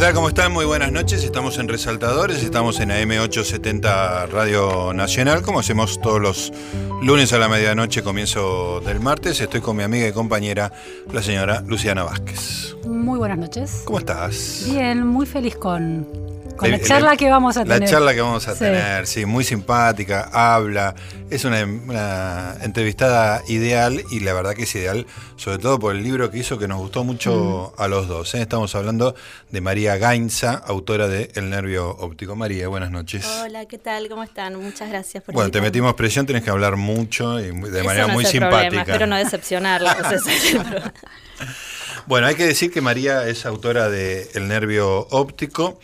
Hola, ¿qué tal? ¿Cómo están? Muy buenas noches. Estamos en Resaltadores, estamos en AM870 Radio Nacional, como hacemos todos los lunes a la medianoche, comienzo del martes. Estoy con mi amiga y compañera, la señora Luciana Vázquez. Muy buenas noches. ¿Cómo estás? Bien, muy feliz con, con la charla que vamos a tener. La charla que vamos a tener, sí, muy simpática, habla. Es una, una, entrevistada ideal y la verdad que es ideal, sobre todo por el libro que hizo que nos gustó mucho a los dos. ¿eh? Estamos hablando de María Gainza, autora de El Nervio Óptico. María, buenas noches. Hola, ¿qué tal? ¿Cómo están? Muchas gracias por Bueno, te metimos presión, tenés que hablar mucho y de manera muy simpática. Problema. Espero no decepcionarla. bueno, hay que decir que María es autora de El Nervio Óptico.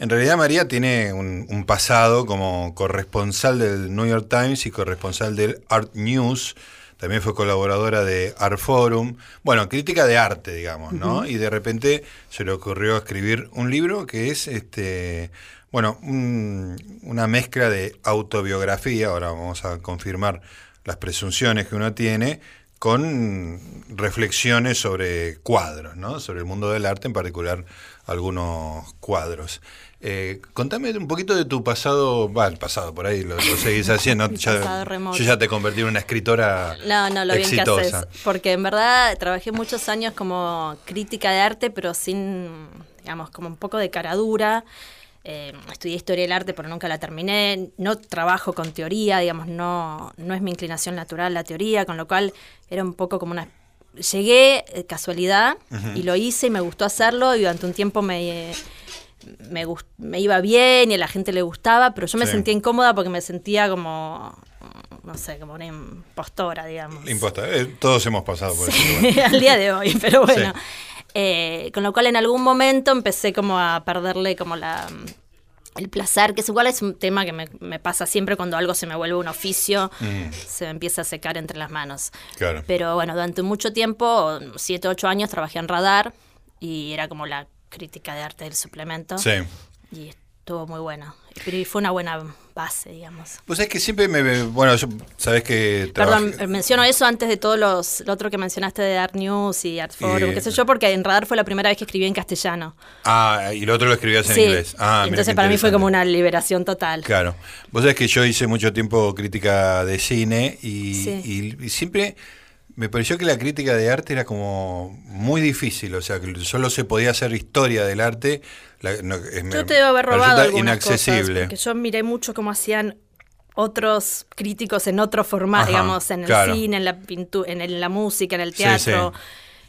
En realidad María tiene un, un, pasado como corresponsal del New York Times y corresponsal del Art News. También fue colaboradora de Art Forum. Bueno, crítica de arte, digamos, ¿no? Uh -huh. Y de repente se le ocurrió escribir un libro que es, este, bueno, un, una mezcla de autobiografía. Ahora vamos a confirmar las presunciones que uno tiene con reflexiones sobre cuadros, ¿no? Sobre el mundo del arte, en particular algunos cuadros. Eh, contame un poquito de tu pasado, va, el pasado por ahí, lo, lo seguís haciendo. ya, yo ya te convertí en una escritora No, no, lo exitosa. bien que haces. Porque en verdad trabajé muchos años como crítica de arte, pero sin, digamos, como un poco de cara dura. Eh, estudié historia del arte, pero nunca la terminé. No trabajo con teoría, digamos, no, no es mi inclinación natural la teoría, con lo cual era un poco como una llegué eh, casualidad uh -huh. y lo hice y me gustó hacerlo y durante un tiempo me, me, me, iba bien y a la gente le gustaba, pero yo me sí. sentía incómoda porque me sentía como, no sé, como una impostora, digamos. Impostora, eh, todos hemos pasado por sí, eso. al día de hoy, pero bueno. Sí. Eh, con lo cual en algún momento empecé como a perderle como la el placer, que es igual es un tema que me, me, pasa siempre cuando algo se me vuelve un oficio, mm. se me empieza a secar entre las manos. Claro. Pero bueno, durante mucho tiempo, siete, ocho años, trabajé en Radar y era como la crítica de arte del suplemento. Sí. Y estuvo muy bueno. Pero fue una buena base, digamos. Pues es que siempre me. Bueno, yo, sabes que. Perdón, menciono eso antes de todo los, lo otro que mencionaste de Art News y Art Forum, qué sé yo, porque en Radar fue la primera vez que escribí en castellano. Ah, y lo otro lo escribías en sí. inglés. Ah, Entonces para mí fue como una liberación total. Claro. Vos sabés que yo hice mucho tiempo crítica de cine y, sí. y, y siempre me pareció que la crítica de arte era como muy difícil, o sea, que solo se podía hacer historia del arte. La, no, es, yo te debo haber robado inaccesible. Cosas, porque yo miré mucho cómo hacían otros críticos en otro formato, digamos, en el claro. cine, en la pintura, en, la música, en el teatro. Sí, sí.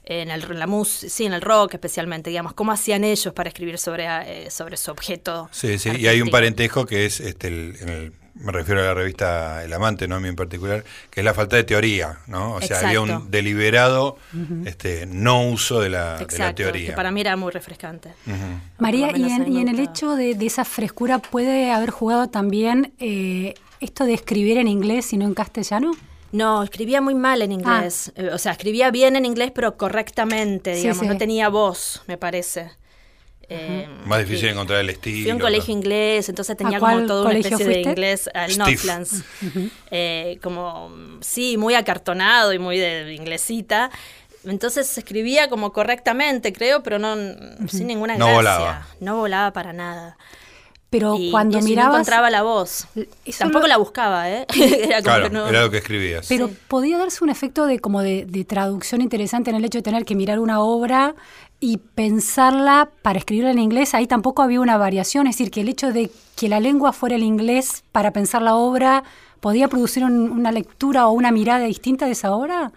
En el, la mus sí, en el rock especialmente, digamos, cómo hacían ellos para escribir sobre, eh, sobre su objeto. Sí, sí, artístico. y hay un parentejo que es este, el, el me refiero a la revista El Amante, no a mí en particular, que es la falta de teoría, ¿no? O sea, Exacto. había un deliberado uh -huh. este, no uso de la, Exacto, de la teoría. Que para mí era muy refrescante. Uh -huh. María, y en, y en, el hecho de, de, esa frescura puede haber jugado también eh, esto de escribir en inglés y no en castellano. No, escribía muy mal en inglés. Ah. O sea, escribía bien en inglés, pero correctamente, digamos. Sí, sí. No tenía voz, me parece. Eh, Más difícil eh, encontrar el estilo. Fui a un colegio ¿no? inglés, entonces tenía como toda una especie fuiste? de inglés al Northlands. Uh -huh. eh, como, sí, muy acartonado y muy de inglesita. Entonces escribía como correctamente, creo, pero no uh -huh. sin ninguna no gracia. Volaba. No volaba para nada. Pero y, cuando y mirabas... no encontraba la voz. Tampoco lo... la buscaba, ¿eh? era como claro, que no... era lo que escribías. Pero sí. podía darse un efecto de como de, de, traducción interesante en el hecho de tener que mirar una obra y pensarla para escribirla en inglés. Ahí tampoco había una variación, es decir, que el hecho de que la lengua fuera el inglés para pensar la obra podía producir un, una lectura o una mirada distinta de esa obra.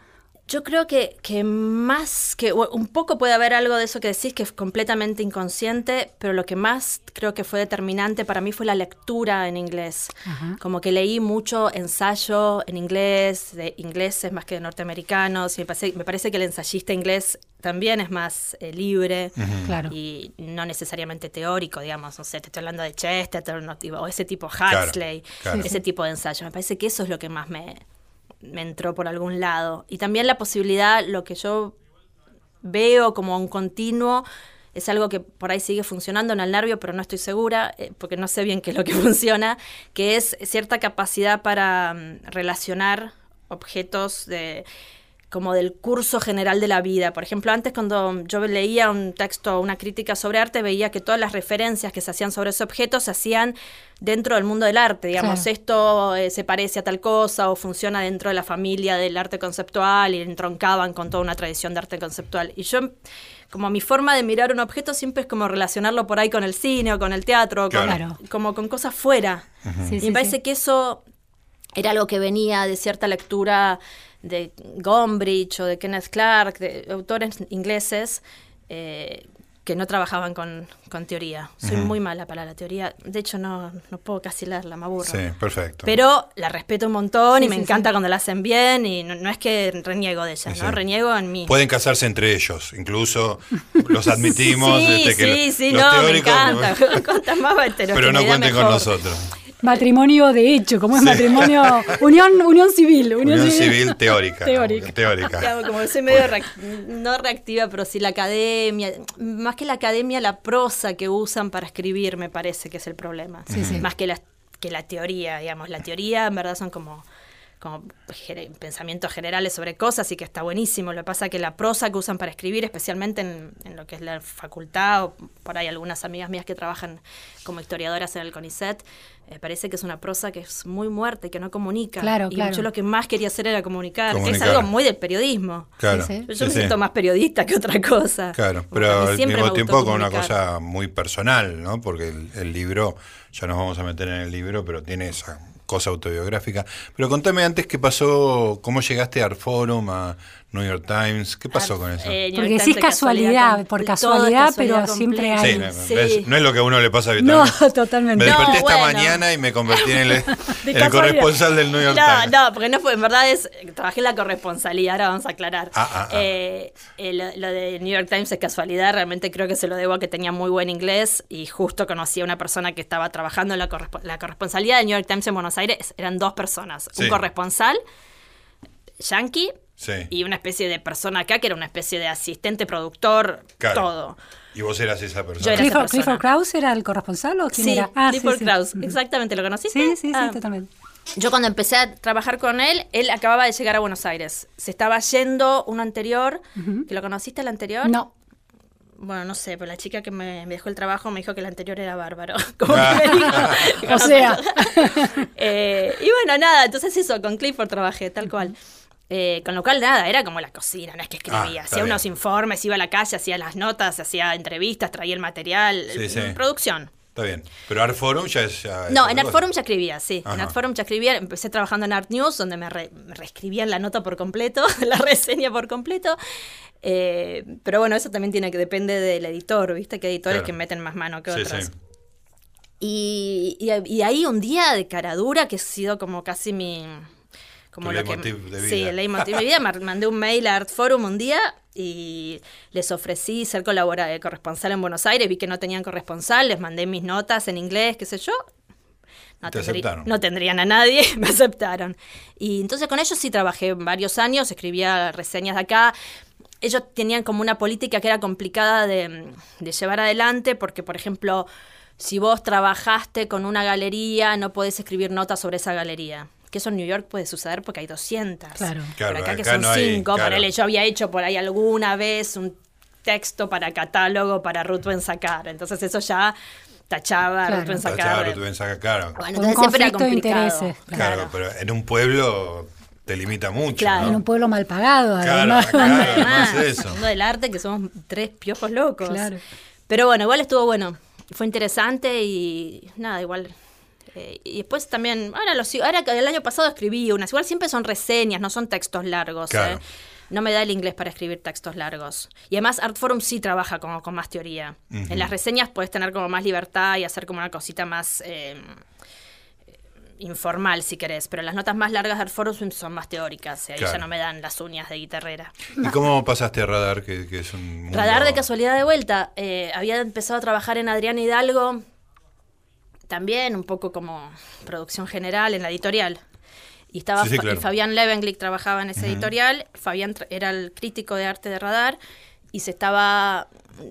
Yo creo que, que más que un poco puede haber algo de eso que decís que es completamente inconsciente, pero lo que más creo que fue determinante para mí fue la lectura en inglés. Ajá. Como que leí mucho ensayo en inglés, de ingleses más que de norteamericanos, y me parece, me parece que el ensayista inglés también es más eh, libre uh -huh. claro. y no necesariamente teórico, digamos, no sé, te estoy hablando de Chesterton o ese tipo Huxley, claro, claro. ese tipo de ensayo. Me parece que eso es lo que más me, me entró por algún lado. Y también la posibilidad, lo que yo veo como un continuo, es algo que por ahí sigue funcionando en el nervio, pero no estoy segura, eh, porque no sé bien qué es lo que funciona, que es cierta capacidad para um, relacionar objetos de como del curso general de la vida. Por ejemplo, antes cuando yo leía un texto, una crítica sobre arte, veía que todas las referencias que se hacían sobre ese objeto se hacían dentro del mundo del arte. Digamos, esto eh, se parece a tal cosa o funciona dentro de la familia del arte conceptual y entroncaban con toda una tradición de arte conceptual. Y yo como mi forma de mirar un objeto siempre es como relacionarlo por ahí con el cine o con el teatro, como con cosas fuera. y me parece que eso era algo que venía de cierta lectura de Gombrich o de Kenneth Clark, de autores ingleses eh, que no trabajaban con, teoría. Soy muy mala para la teoría. De hecho, no, no puedo casi leerla, me aburro. Sí, perfecto. Pero la respeto un montón y me encanta cuando la hacen bien y no, es que reniego de ella, ¿no? Reniego en mí. Pueden casarse entre ellos, incluso los admitimos. sí, este, que sí, sí, no, me encanta. Pero no cuenten con nosotros. Matrimonio de hecho, como es matrimonio, unión, unión civil. Unión, civil, teórica. teórica. como soy medio no reactiva, pero sí la academia, más que la academia, la prosa que usan para escribir me parece que es el problema. Más que la, que la teoría, digamos. La teoría en verdad son como como pensamientos generales sobre cosas y que está buenísimo. Lo que pasa es que la prosa que usan para escribir, especialmente en, lo que es la facultad, o por ahí algunas amigas mías que trabajan como historiadoras en el CONICET, eh, parece que es una prosa que es muy muerta y que no comunica. Claro, y yo lo que más quería hacer era comunicar. Es algo muy del periodismo. Claro. Yo me siento más periodista que otra cosa. Claro, pero al mismo tiempo con una cosa muy personal, ¿no? Porque el, el libro, ya nos vamos a meter en el libro, pero tiene esa cosa autobiográfica. Pero contame antes qué pasó, cómo llegaste a Arforum, a New York Times, ¿qué pasó con eso? Eh, Porque sí es casualidad, por casualidad, pero siempre hay... Sí, no es lo que a uno le pasa habitualmente. No, totalmente. Me desperté esta mañana y me convertí en el, corresponsal del New York Times. No, porque no fue, en verdad es, trabajé en la corresponsalía, ahora vamos a aclarar. Ah, ah, ah. Eh, lo, de New York Times es casualidad, realmente creo que se lo debo a que tenía muy buen inglés y justo conocí a una persona que estaba trabajando en la, corresponsalía de New York Times en Buenos Aires, eran dos personas, un corresponsal yankee y una especie de persona acá que era una especie de asistente, productor, todo. Y vos eras esa persona. Clifford, Krause era el corresponsal o quién era? Ah, Clifford Krause, exactamente, ¿lo conociste? Sí, sí, sí, ah. totalmente. Yo cuando empecé a trabajar con él, él acababa de llegar a Buenos Aires. Se estaba yendo uno anterior, ¿que lo conociste el anterior? No. Bueno, no sé, pero la chica que me, dejó el trabajo me dijo que el anterior era bárbaro. Como que me dijo. o sea. Eh, y bueno, nada, entonces eso, con Clifford trabajé, tal cual. Eh, con lo cual, nada, era como la cocina, no es que escribía. Ah, hacía unos informes, iba a la calle, hacía las notas, hacía entrevistas, traía el material, producción. Está bien. Pero Art Forum ya es. no, en Art Forum ya escribía, sí. En Art Forum ya escribía. Empecé trabajando en Art News, donde me, reescribían la nota por completo, la reseña por completo. Eh, pero bueno, eso también tiene que depende del editor, ¿viste? Que editores que meten más mano que otros. Y, y, ahí un día de cara dura, que ha sido como casi mi como lo que, de vida. Sí, el leitmotiv de vida. Mandé un mail a Art Forum un día y les ofrecí ser colaborador, corresponsal en Buenos Aires. Vi que no tenían corresponsal, les mandé mis notas en inglés, qué sé yo. No, aceptaron. no tendrían a nadie, me aceptaron. Y entonces con ellos sí trabajé varios años, escribía reseñas de acá. Ellos tenían como una política que era complicada de, de llevar adelante porque, por ejemplo, si vos trabajaste con una galería, no podés escribir notas sobre esa galería que eso en New York puede suceder porque hay 200. Claro. claro acá, que son 5. Yo había hecho por ahí alguna vez un texto para catálogo para Ruth Sacar. Entonces eso ya tachaba claro. Ruth Sacar. Ruth Sacar, claro. Bueno, entonces siempre era complicado. Intereses, claro. pero en un pueblo te limita mucho. Claro. En un pueblo mal pagado, además. Claro, además, eso. mundo del arte que somos tres piojos locos. Claro. Pero bueno, igual estuvo bueno. Fue interesante y nada, igual eh, y después también, ahora, los, ahora el año pasado escribí unas, igual siempre son reseñas, no son textos largos. Eh. No me da el inglés para escribir textos largos. Y además Artforum sí trabaja como con más teoría. En las reseñas puedes tener como más libertad y hacer como una cosita más em, informal si querés, pero las notas más largas de Artforum son más teóricas, y ahí ya no me dan las uñas de guitarrera. ¿Y cómo pasaste a Radar, que, es un Radar de casualidad de vuelta. Eh, había empezado a trabajar en Adrián Hidalgo también, un poco como producción general en la editorial. Y estaba Fabián Levenglick trabajaba en esa editorial, Fabián era el crítico de arte de radar y se estaba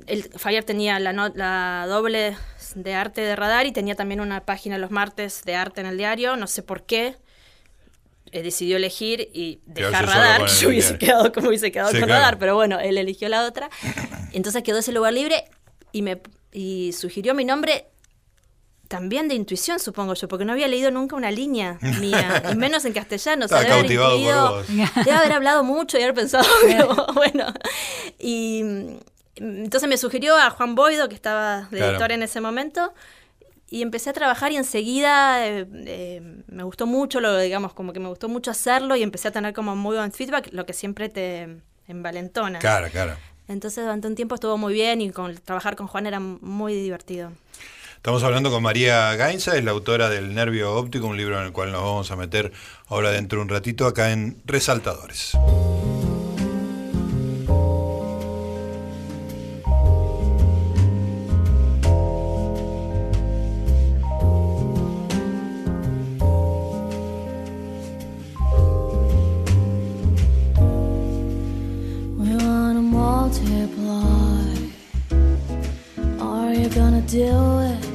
el, Fabián tenía la, la doble de arte de radar y tenía también una página los martes de arte en el diario, no sé por qué. eh, decidió elegir y dejar radar. Yo hubiese quedado como hubiese quedado Sí, con claro. radar, pero bueno, él eligió la otra. Entonces quedó ese lugar libre y me y sugirió mi nombre también de intuición, supongo yo, porque no había leído nunca una línea mía, y menos en castellano. o sea, Estaba cautivado por intuido- vos. Debe haber hablado mucho y haber pensado, pero bueno. Y mm, entonces me sugirió a Juan Boido, que estaba de Claro. editor en ese momento, y empecé a trabajar y enseguida eh, eh, me gustó mucho, lo digamos, como que me gustó mucho hacerlo y empecé a tener como muy buen feedback, lo que siempre te envalentona. Claro, claro. Entonces durante un tiempo estuvo muy bien y con, trabajar con Juan era muy divertido. Estamos hablando con María Gainza, es la autora del Nervio Óptico, un libro en el cual nos vamos a meter ahora dentro de un ratito acá en Resaltadores. Do it?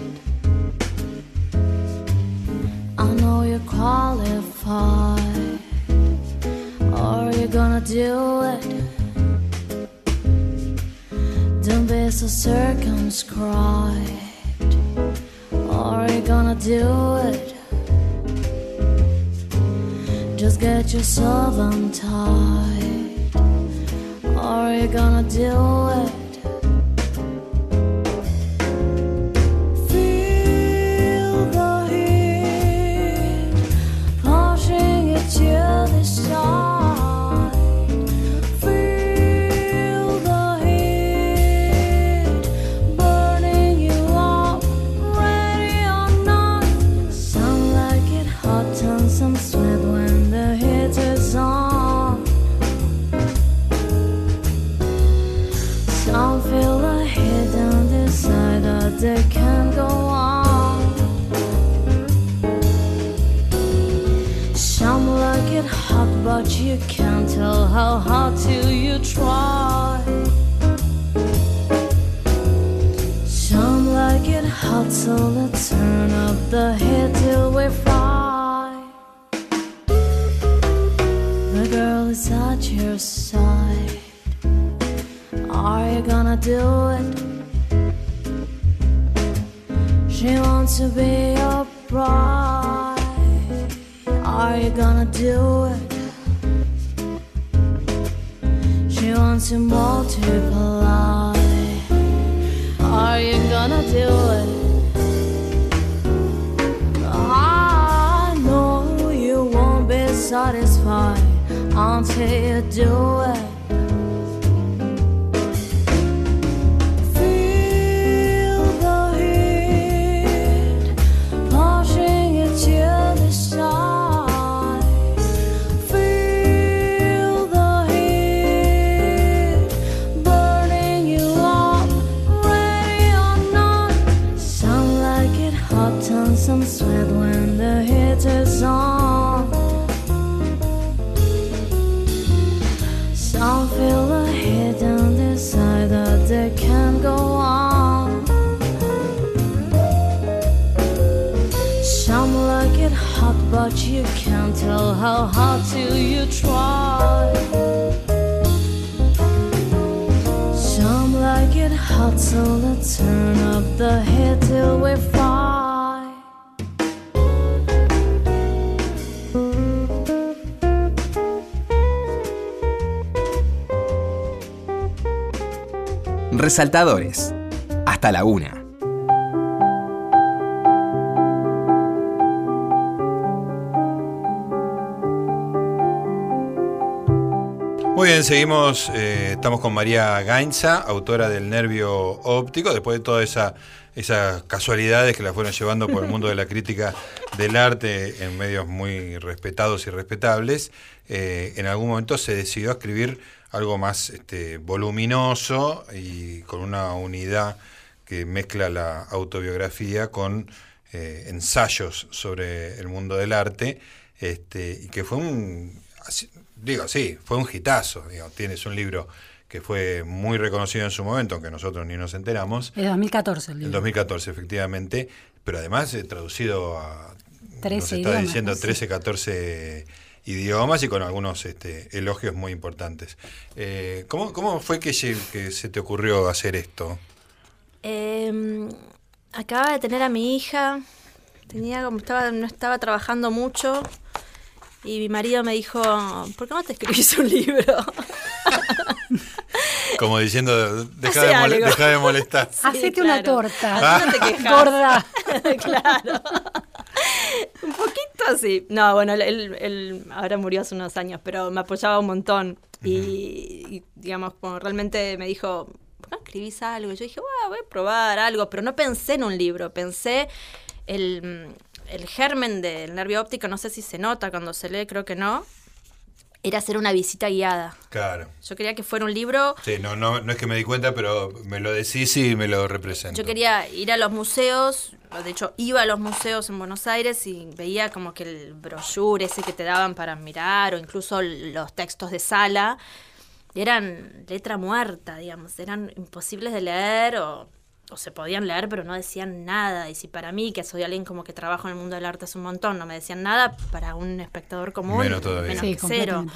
You're. Are you gonna do it? Don't be so circumscribed. Are you gonna do it? Just get yourself untied. Are you gonna do it? Resaltadores. Hasta la una. Muy bien, seguimos. eh, estamos con María Gainza, autora del Nervio Óptico, después de todas esa, esas casualidades que la fueron llevando por el mundo de la crítica del arte en medios muy respetados y respetables. eh, en algún momento se decidió a escribir algo más este, voluminoso y con una unidad que mezcla la autobiografía con eh, ensayos sobre el mundo del arte, este, y que fue un, digo, sí, fue un hitazo, digo, tienes un libro que fue muy reconocido en su momento, aunque nosotros ni nos enteramos, Es 2014 el en libro. 2014 efectivamente, pero además eh, traducido a, 13 nos está idiomas, diciendo sí. 13, 14 idiomas y con algunos este, elogios muy importantes. Eh, ¿cómo, ¿Cómo fue que, se te ocurrió hacer esto? Eh, acababa de tener a mi hija, tenía como estaba, no estaba trabajando mucho y mi marido me dijo, ¿por qué no te escribís un libro? Como diciendo, deja, de, molestar. Hacete una torta. Así no te quejas. Gorda. claro. Un poquito así. No, bueno, él, él- él ahora murió hace unos años, pero me apoyaba un montón. y, y, digamos, como realmente me dijo, ¿por qué no escribís algo? Y yo dije, "Bueno, voy a probar algo, pero no pensé en un libro, pensé el, el germen del nervio óptico, no sé si se nota cuando se lee, creo que no, era hacer una visita guiada. Claro. Yo quería que fuera un libro Sí, no, no, no es que me di cuenta, pero me lo decís y me lo represento. Yo quería ir a los museos, de hecho iba a los museos en Buenos Aires y veía como que el brochure ese que te daban para mirar o incluso los textos de sala eran letra muerta, digamos, eran imposibles de leer o, o se podían leer pero no decían nada. Y si para mí, que soy alguien como que trabajo en el mundo del arte hace un montón, no me decían nada, para un espectador común, Menos todavía. menos Sí, que cero.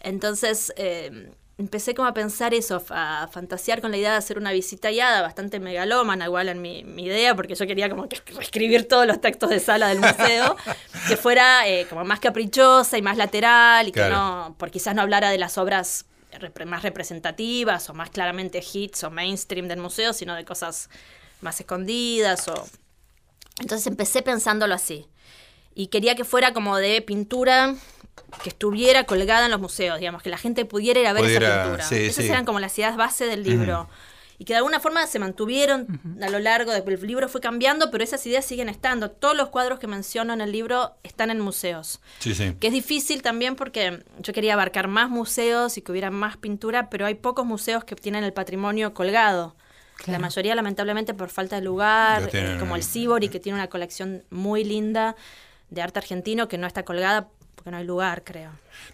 Entonces eh, empecé como a pensar eso, a fantasear con la idea de hacer una visita guiada, bastante megalómana igual en mi, mi idea, porque yo quería como que reescribir todos los textos de sala del museo, que fuera eh, como más caprichosa y más lateral y que Claro. no, por quizás no hablara de las obras más representativas o más claramente hits o mainstream del museo, sino de cosas más escondidas o... Entonces empecé pensándolo así. Y quería que fuera como de pintura que estuviera colgada en los museos, digamos, que la gente pudiera ir a ver Pudiera, esa pintura. sí, Esas sí. eran como las ideas base del libro. Y que de alguna forma se mantuvieron a lo largo del libro fue cambiando, pero esas ideas siguen estando. Todos los cuadros que menciono en el libro están en museos. Sí, sí. Que es difícil también porque yo quería abarcar más museos y que hubiera más pintura, pero hay pocos museos que tienen el patrimonio colgado. La mayoría, lamentablemente, por falta de lugar, tienen eh, como el Sibori, que tiene una colección muy linda de arte argentino que no está colgada porque no hay lugar, creo.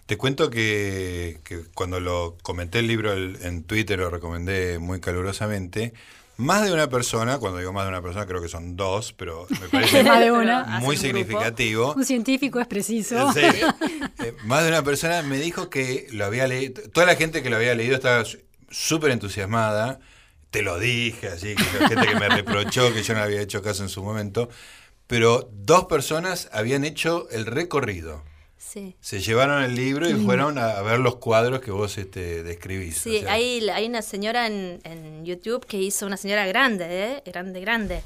Te cuento que, que cuando lo comenté el libro el- en Twitter, lo recomendé muy calurosamente. Más de una persona, cuando digo más de una persona, creo que son dos, pero me parece Más de una. Muy un grupo. significativo. Un científico es preciso. Sí. Eh, más de una persona me dijo que lo había leído. Toda la gente que lo había leído estaba súper entusiasmada. Te lo dije, así, que la gente que me reprochó que yo no había hecho caso en su momento. Pero dos personas habían hecho el recorrido. Sí. Se llevaron el libro y fueron a, ver los cuadros que vos este, describís. Sí, o sea, hay, hay una señora en, en YouTube que hizo, una señora grande, ¿eh? grande, grande,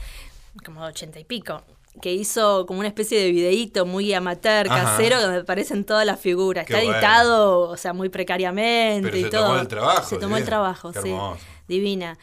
como de ochenta y pico, que hizo como una especie de videíto muy amateur, Ajá. casero, donde aparecen todas las figuras. Qué Está bueno. editado, o sea, muy precariamente Pero y se todo. tomó el trabajo, Se tomó el trabajo, Qué sí. Divina.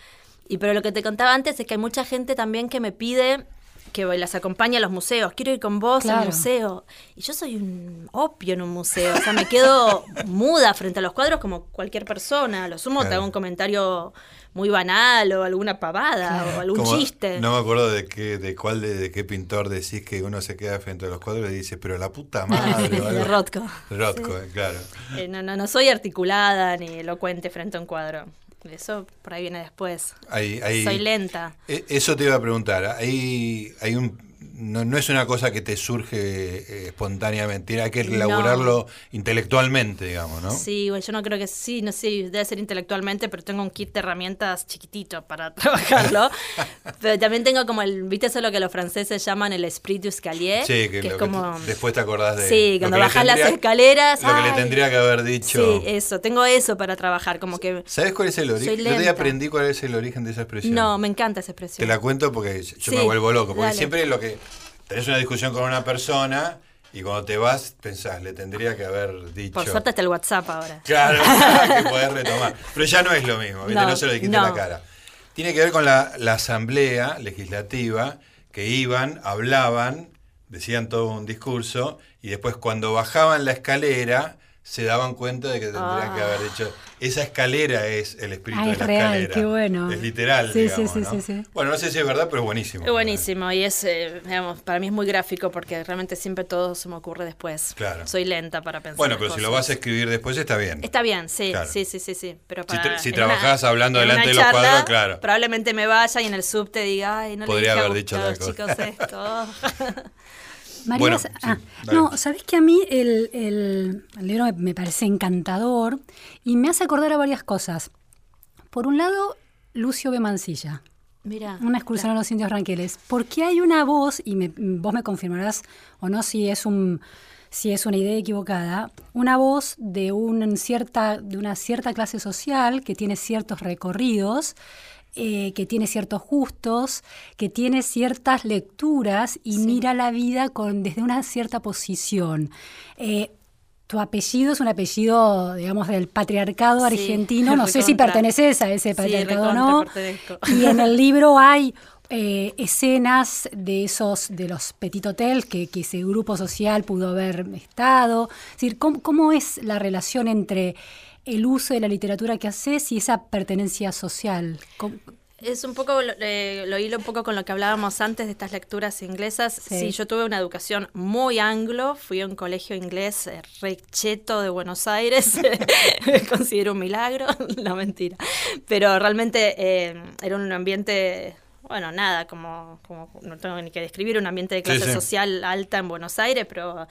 Y pero lo que te contaba antes es que hay mucha gente también que me pide que las acompañe a los museos. Quiero ir con vos al museo. Y yo soy un opio en un museo. O sea, me quedo muda frente a los cuadros como cualquier persona. A Lo sumo te hago un comentario muy banal o alguna pavada o algún como- chiste. No me acuerdo de qué, de cuál de, de qué pintor decís que uno se queda frente a los cuadros y dice, pero la puta madre. de. Rothko. Rothko, eh, claro. Eh, no, no, no soy articulada ni elocuente frente a un cuadro. Eso por ahí viene después. Hay, hay- Soy lenta. E- Eso te iba a preguntar. Hay, hay un, no, no es una cosa que te surge eh, espontáneamente, hay que No. elaborarlo intelectualmente, digamos, ¿no? Sí, bueno, yo no creo que sí, no sé, debe ser intelectualmente, pero tengo un kit de herramientas chiquitito para trabajarlo. pero también tengo como el, ¿viste eso lo que los franceses llaman el esprit du escalier? Sí, que, es que como... te- después te acordás de. Sí, cuando bajás las escaleras, Lo que le tendría que haber dicho. Sí, eso, tengo eso para trabajar, como que... ¿Sabes cuál es el origen? Yo te aprendí cuál es el origen de esa expresión. No, me encanta esa expresión. Te la cuento porque yo Sí, me vuelvo loco. Porque dale. siempre lo que. Tenés una discusión con una persona y cuando te vas pensás, le tendría que haber dicho. Por suerte está el WhatsApp ahora. Claro, que podés retomar. Pero ya no es lo mismo, ¿viste? No, No, se no. en la cara. Tiene que ver con la, la asamblea legislativa que iban, hablaban, decían todo un discurso y después cuando bajaban la escalera se daban cuenta de que tendrían que Ah. haber dicho esa escalera es el espíritu Ah, de es la real, escalera. qué bueno. Es literal, Sí, sí, digamos, sí, ¿no? sí, sí. Bueno, no sé si es verdad, pero es buenísimo. Es buenísimo y es, eh, digamos, para mí es muy gráfico porque realmente siempre todo se me ocurre después. Claro. Soy lenta para pensar. Bueno, pero si lo vas a escribir después está bien. Está bien, sí, Claro. sí, sí, sí, sí. Pero Si para, tra- si trabajás hablando delante de los charla, cuadros, claro. Probablemente me vaya y en el subte diga, ay, no Podría le dije haber a dicho chicos esto. María, Bueno, sa- sí, ah, no, sabes que a mí el, el- el libro me, me parece encantador y me hace acordar a varias cosas. Por un lado, Lucio B. Mancilla, Mira. una excursión a los indios ranqueles, porque hay una voz, y me- vos me confirmarás o no si es un si es una idea equivocada, una voz de, un cierta, de una cierta clase social que tiene ciertos recorridos, eh, que tiene ciertos gustos, que tiene ciertas lecturas y mira la vida con, desde una cierta posición. Eh, tu apellido es un apellido, digamos, del patriarcado Sí, argentino. No sé si perteneces a ese Sí, patriarcado o no. Y en el libro hay eh, escenas de esos, de los petit hotels que, que ese grupo social pudo haber estado. Es decir, ¿cómo, cómo es la relación entre el uso de la literatura que haces y esa pertenencia social? ¿Cómo- Es un poco, lo- eh, lo hilo un poco con lo que hablábamos antes de estas lecturas inglesas. Sí. Sí, yo tuve una educación muy anglo, fui a un colegio inglés eh, re cheto de Buenos Aires, me considero un milagro, no mentira. Pero realmente eh, era un ambiente, bueno, nada, como, como no tengo ni que describir, un ambiente de Sí, clase sí. social alta en Buenos Aires, pero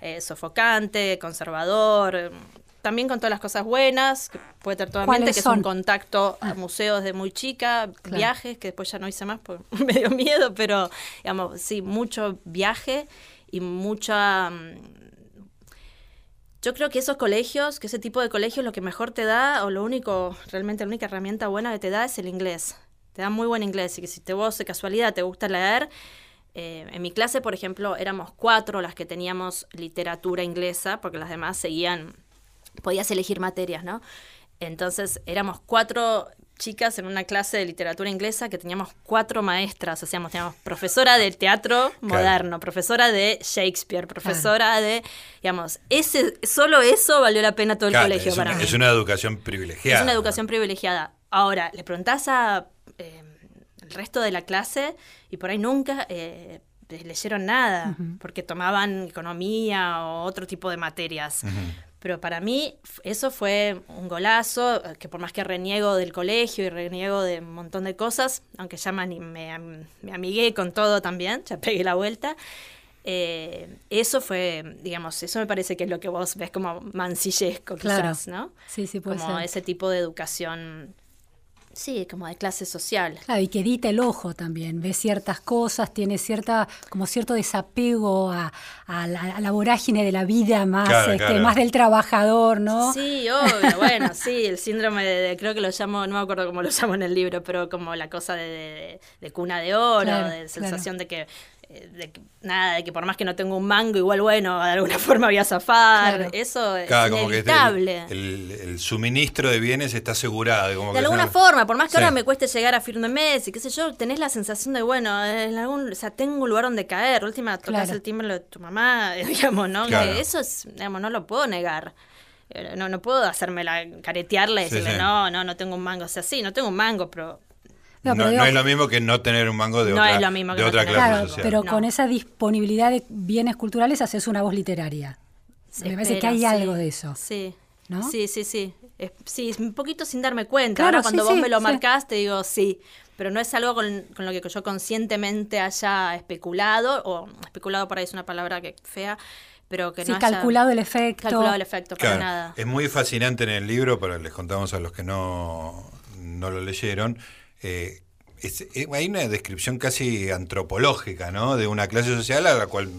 eh, sofocante, conservador. También con todas las cosas buenas, que puede tener toda ¿Cuáles mente, que es son? un contacto a museos de muy chica, Claro. viajes, que después ya no hice más porque me dio miedo, pero digamos, sí, mucho viaje y mucha... mm, Yo creo que esos colegios, que ese tipo de colegios lo que mejor te da, o lo único, realmente la única herramienta buena que te da es el inglés. Te da muy buen inglés y que si te vos de casualidad te gusta leer, eh, en mi clase, por ejemplo, éramos cuatro las que teníamos literatura inglesa, porque las demás seguían, podías elegir materias, ¿no? Entonces éramos cuatro chicas en una clase de literatura inglesa que teníamos cuatro maestras, hacíamos, teníamos profesora de teatro moderno, profesora de Shakespeare, profesora de, digamos, ese, solo eso valió la pena todo el Claro, colegio para una, mí. es una educación privilegiada. Es una educación privilegiada. Ahora, le preguntás a eh, el resto de la clase y por ahí nunca eh, les leyeron nada, porque tomaban economía o otro tipo de materias. Pero para mí eso fue un golazo, eh, que por más que reniego del colegio y reniego de un montón de cosas, aunque ya me, amigué con todo también, ya pegué la vuelta, eh, eso fue, digamos, eso me parece que es lo que vos ves como mancillesco Claro. quizás, ¿no? Sí, sí, puede como ser. ese tipo de educación, sí, como de clase social. Claro, y que edita el ojo también, ve ciertas cosas, tiene cierta, como cierto desapego a, a la, a la vorágine de la vida más, Claro, este, claro. más del trabajador, ¿no? Sí, obvio, bueno, sí, el síndrome de, de- creo que lo llamo, no me acuerdo cómo lo llamo en el libro, pero como la cosa de, de- de cuna de oro, Claro, de sensación de que de que, nada, de que por más que no tengo un mango, igual bueno, de alguna forma voy a zafar. Claro. Eso es Claro, como que este- inevitable. el, el- el suministro de bienes está asegurado. Como De que alguna forma, por más que Sí. ahora me cueste llegar a fin de mes y qué sé yo, tenés la sensación de, bueno, en algún, o sea, tengo un lugar donde caer. Última, tocas Claro. el timbre de tu mamá, digamos, ¿no? Claro. Que eso es, digamos, no lo puedo negar. Eh, No, no puedo hacerme la caretearla y Sí, decirle, sí. no, no, no tengo un mango. O sea, sí, no tengo un mango, pero No, es lo mismo que no tener un mango de No otra, es lo mismo que de no otra clase Claro, social. pero No. con esa disponibilidad de bienes culturales haces una voz literaria. Me parece que hay sí. algo de eso. Sí. ¿No? Sí, sí, sí. Es- sí, es un poquito sin darme cuenta. Claro, Ahora cuando sí, vos sí, me lo sí. marcás te digo sí. Pero no es algo con, con lo que yo conscientemente haya especulado, o especulado por ahí es una palabra que fea, pero que Sí, no haya calculado el efecto. calculado el efecto para nada. Es muy fascinante en el libro, pero les contamos a los que no, no lo leyeron. Eh, es- eh, hay una descripción casi antropológica, ¿no? De una clase social a la cual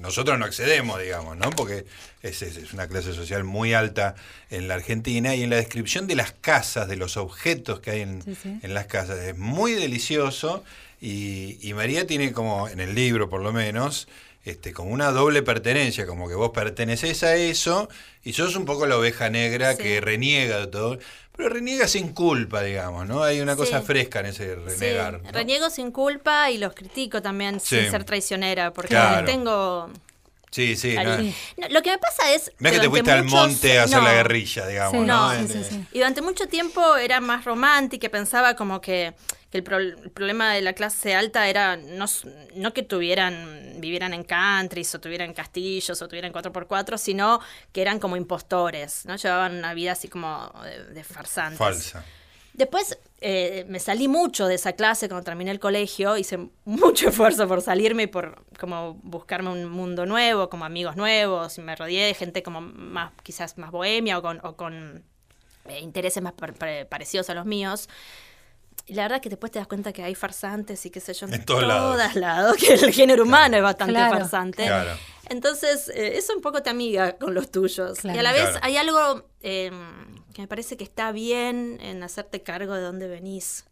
nosotros no accedemos, digamos, ¿no? Porque es, es- es una clase social muy alta en la Argentina y en la descripción de las casas, de los objetos que hay en, Sí, sí. en las casas, es muy delicioso y, y María tiene como, en el libro por lo menos, este, como una doble pertenencia, como que vos perteneces a eso y sos un poco la oveja negra Sí. que reniega de todo, pero reniega sin culpa, digamos, ¿no? Hay una cosa Sí. fresca en ese renegar. Sí, ¿no? reniego sin culpa y los critico también Sí. sin ser traicionera, porque Claro. tengo... Sí, sí. No, cari- No, lo que me pasa es... no es que te fuiste al muchos- monte a hacer no. la guerrilla, digamos, Sí, ¿no? sí, sí, sí. Y durante mucho tiempo era más romántica, pensaba como que, que el, pro- el problema de la clase alta era no, no que tuvieran, vivieran en countries o tuvieran castillos o tuvieran 4x4, sino que eran como impostores, ¿no? Llevaban una vida así como de, de farsantes. Falsa. Después eh, me salí mucho de esa clase cuando terminé el colegio, hice mucho esfuerzo por salirme y por como buscarme un mundo nuevo, como amigos nuevos, y me rodeé de gente como más, quizás más bohemia o con, o con eh, intereses más par- par- parecidos a los míos. Y la verdad es que después te das cuenta que hay farsantes y qué sé yo, en, En todos lados. todos lados, que el género humano es bastante Claro. farsante. Claro. Entonces, eh, eso un poco te amiga con los tuyos. Claro. Y a la vez Claro. hay algo eh, que me parece que está bien en hacerte cargo de dónde venís.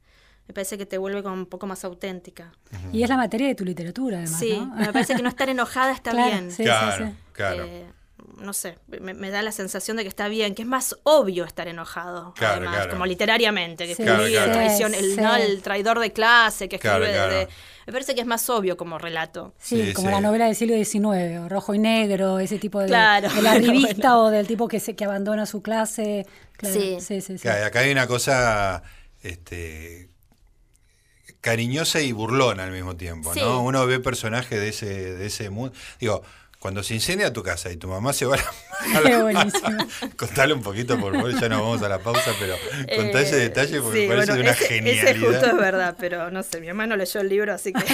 Me parece que te vuelve como un poco más auténtica. Y es la materia de tu literatura, además, sí, ¿no? me parece que no estar enojada está Claro, bien. sí, claro, sí, sí. claro. Eh, no sé, me, me da la sensación de que está bien, que es más obvio estar enojado. Claro, además, claro. como literariamente, que Sí, escribí Claro, traición- el, Sí, ¿no? sí. el traidor de clase, que Claro, escribe de-. Me parece que es más obvio como relato. Sí, Sí, como sí. la novela del siglo XIX, rojo y negro, ese tipo de, Claro, de la revista bueno. o del tipo que se que abandona su clase. Claro, Sí. sí, sí, sí. Claro, acá hay una cosa este, cariñosa y burlona al mismo tiempo, Sí. ¿no? Uno ve personajes de ese, de ese mundo. Digo, cuando se incendia tu casa y tu mamá se va a la... a la- Qué buenísimo. Contale un poquito, por favor, ya nos vamos a la pausa, pero contá ese Eh, detalle porque sí, me parece bueno, de una ese, genialidad. Ese justo es verdad, pero no sé, mi mamá no leyó el libro, así que...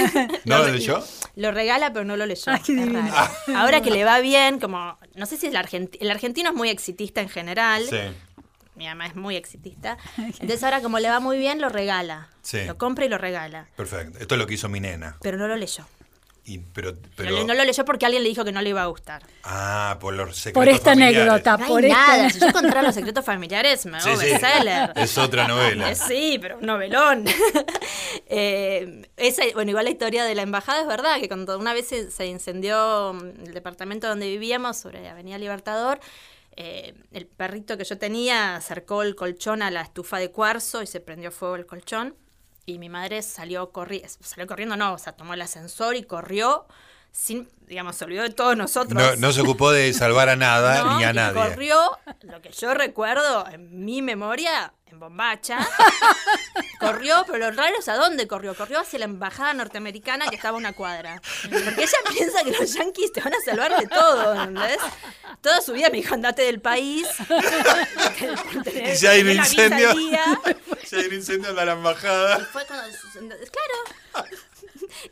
¿No lo leyó? Lo regala, pero no lo leyó. Ay, qué es divino. raro. Ahora que le va bien, como... No sé si es el, argenti- el argentino es muy exitista en general. Sí. Mi mamá es muy exitista. Entonces ahora como le va muy bien, lo regala. Sí. Lo compra y lo regala. Perfecto. Esto es lo que hizo mi nena. Pero no lo leyó. Y, pero, No pero, le- No, lo leyó porque alguien le dijo que no le iba a gustar. Ah, por los secretos Por esta familiares. anécdota. No por esta- nada. Si yo contara los secretos familiares, me hago Sí, sí. bestseller. Es otra novela. Sí, pero un novelón. Eh, esa, bueno, igual la historia de la embajada es verdad, que cuando una vez se, se incendió mm, el departamento donde vivíamos, sobre Avenida Libertador, eh, el perrito que yo tenía acercó el colchón a la estufa de cuarzo y se prendió fuego el colchón. Y mi madre salió, corri salió corriendo, no, o sea, tomó el ascensor y corrió sin, digamos, se olvidó de todos nosotros. No, no se ocupó de salvar a nada ¿no? ni a Y nadie. corrió, lo que yo recuerdo en mi memoria, en bombacha. corrió, pero lo raro es a dónde corrió. Corrió hacia la embajada norteamericana que estaba a una cuadra. Porque ella piensa que los yanquis te van a salvar de todo, ¿entendés? Toda su vida me dijo, andate del país. Y si hay un incendio. Si hay un incendio en la embajada. Fue cuando, claro.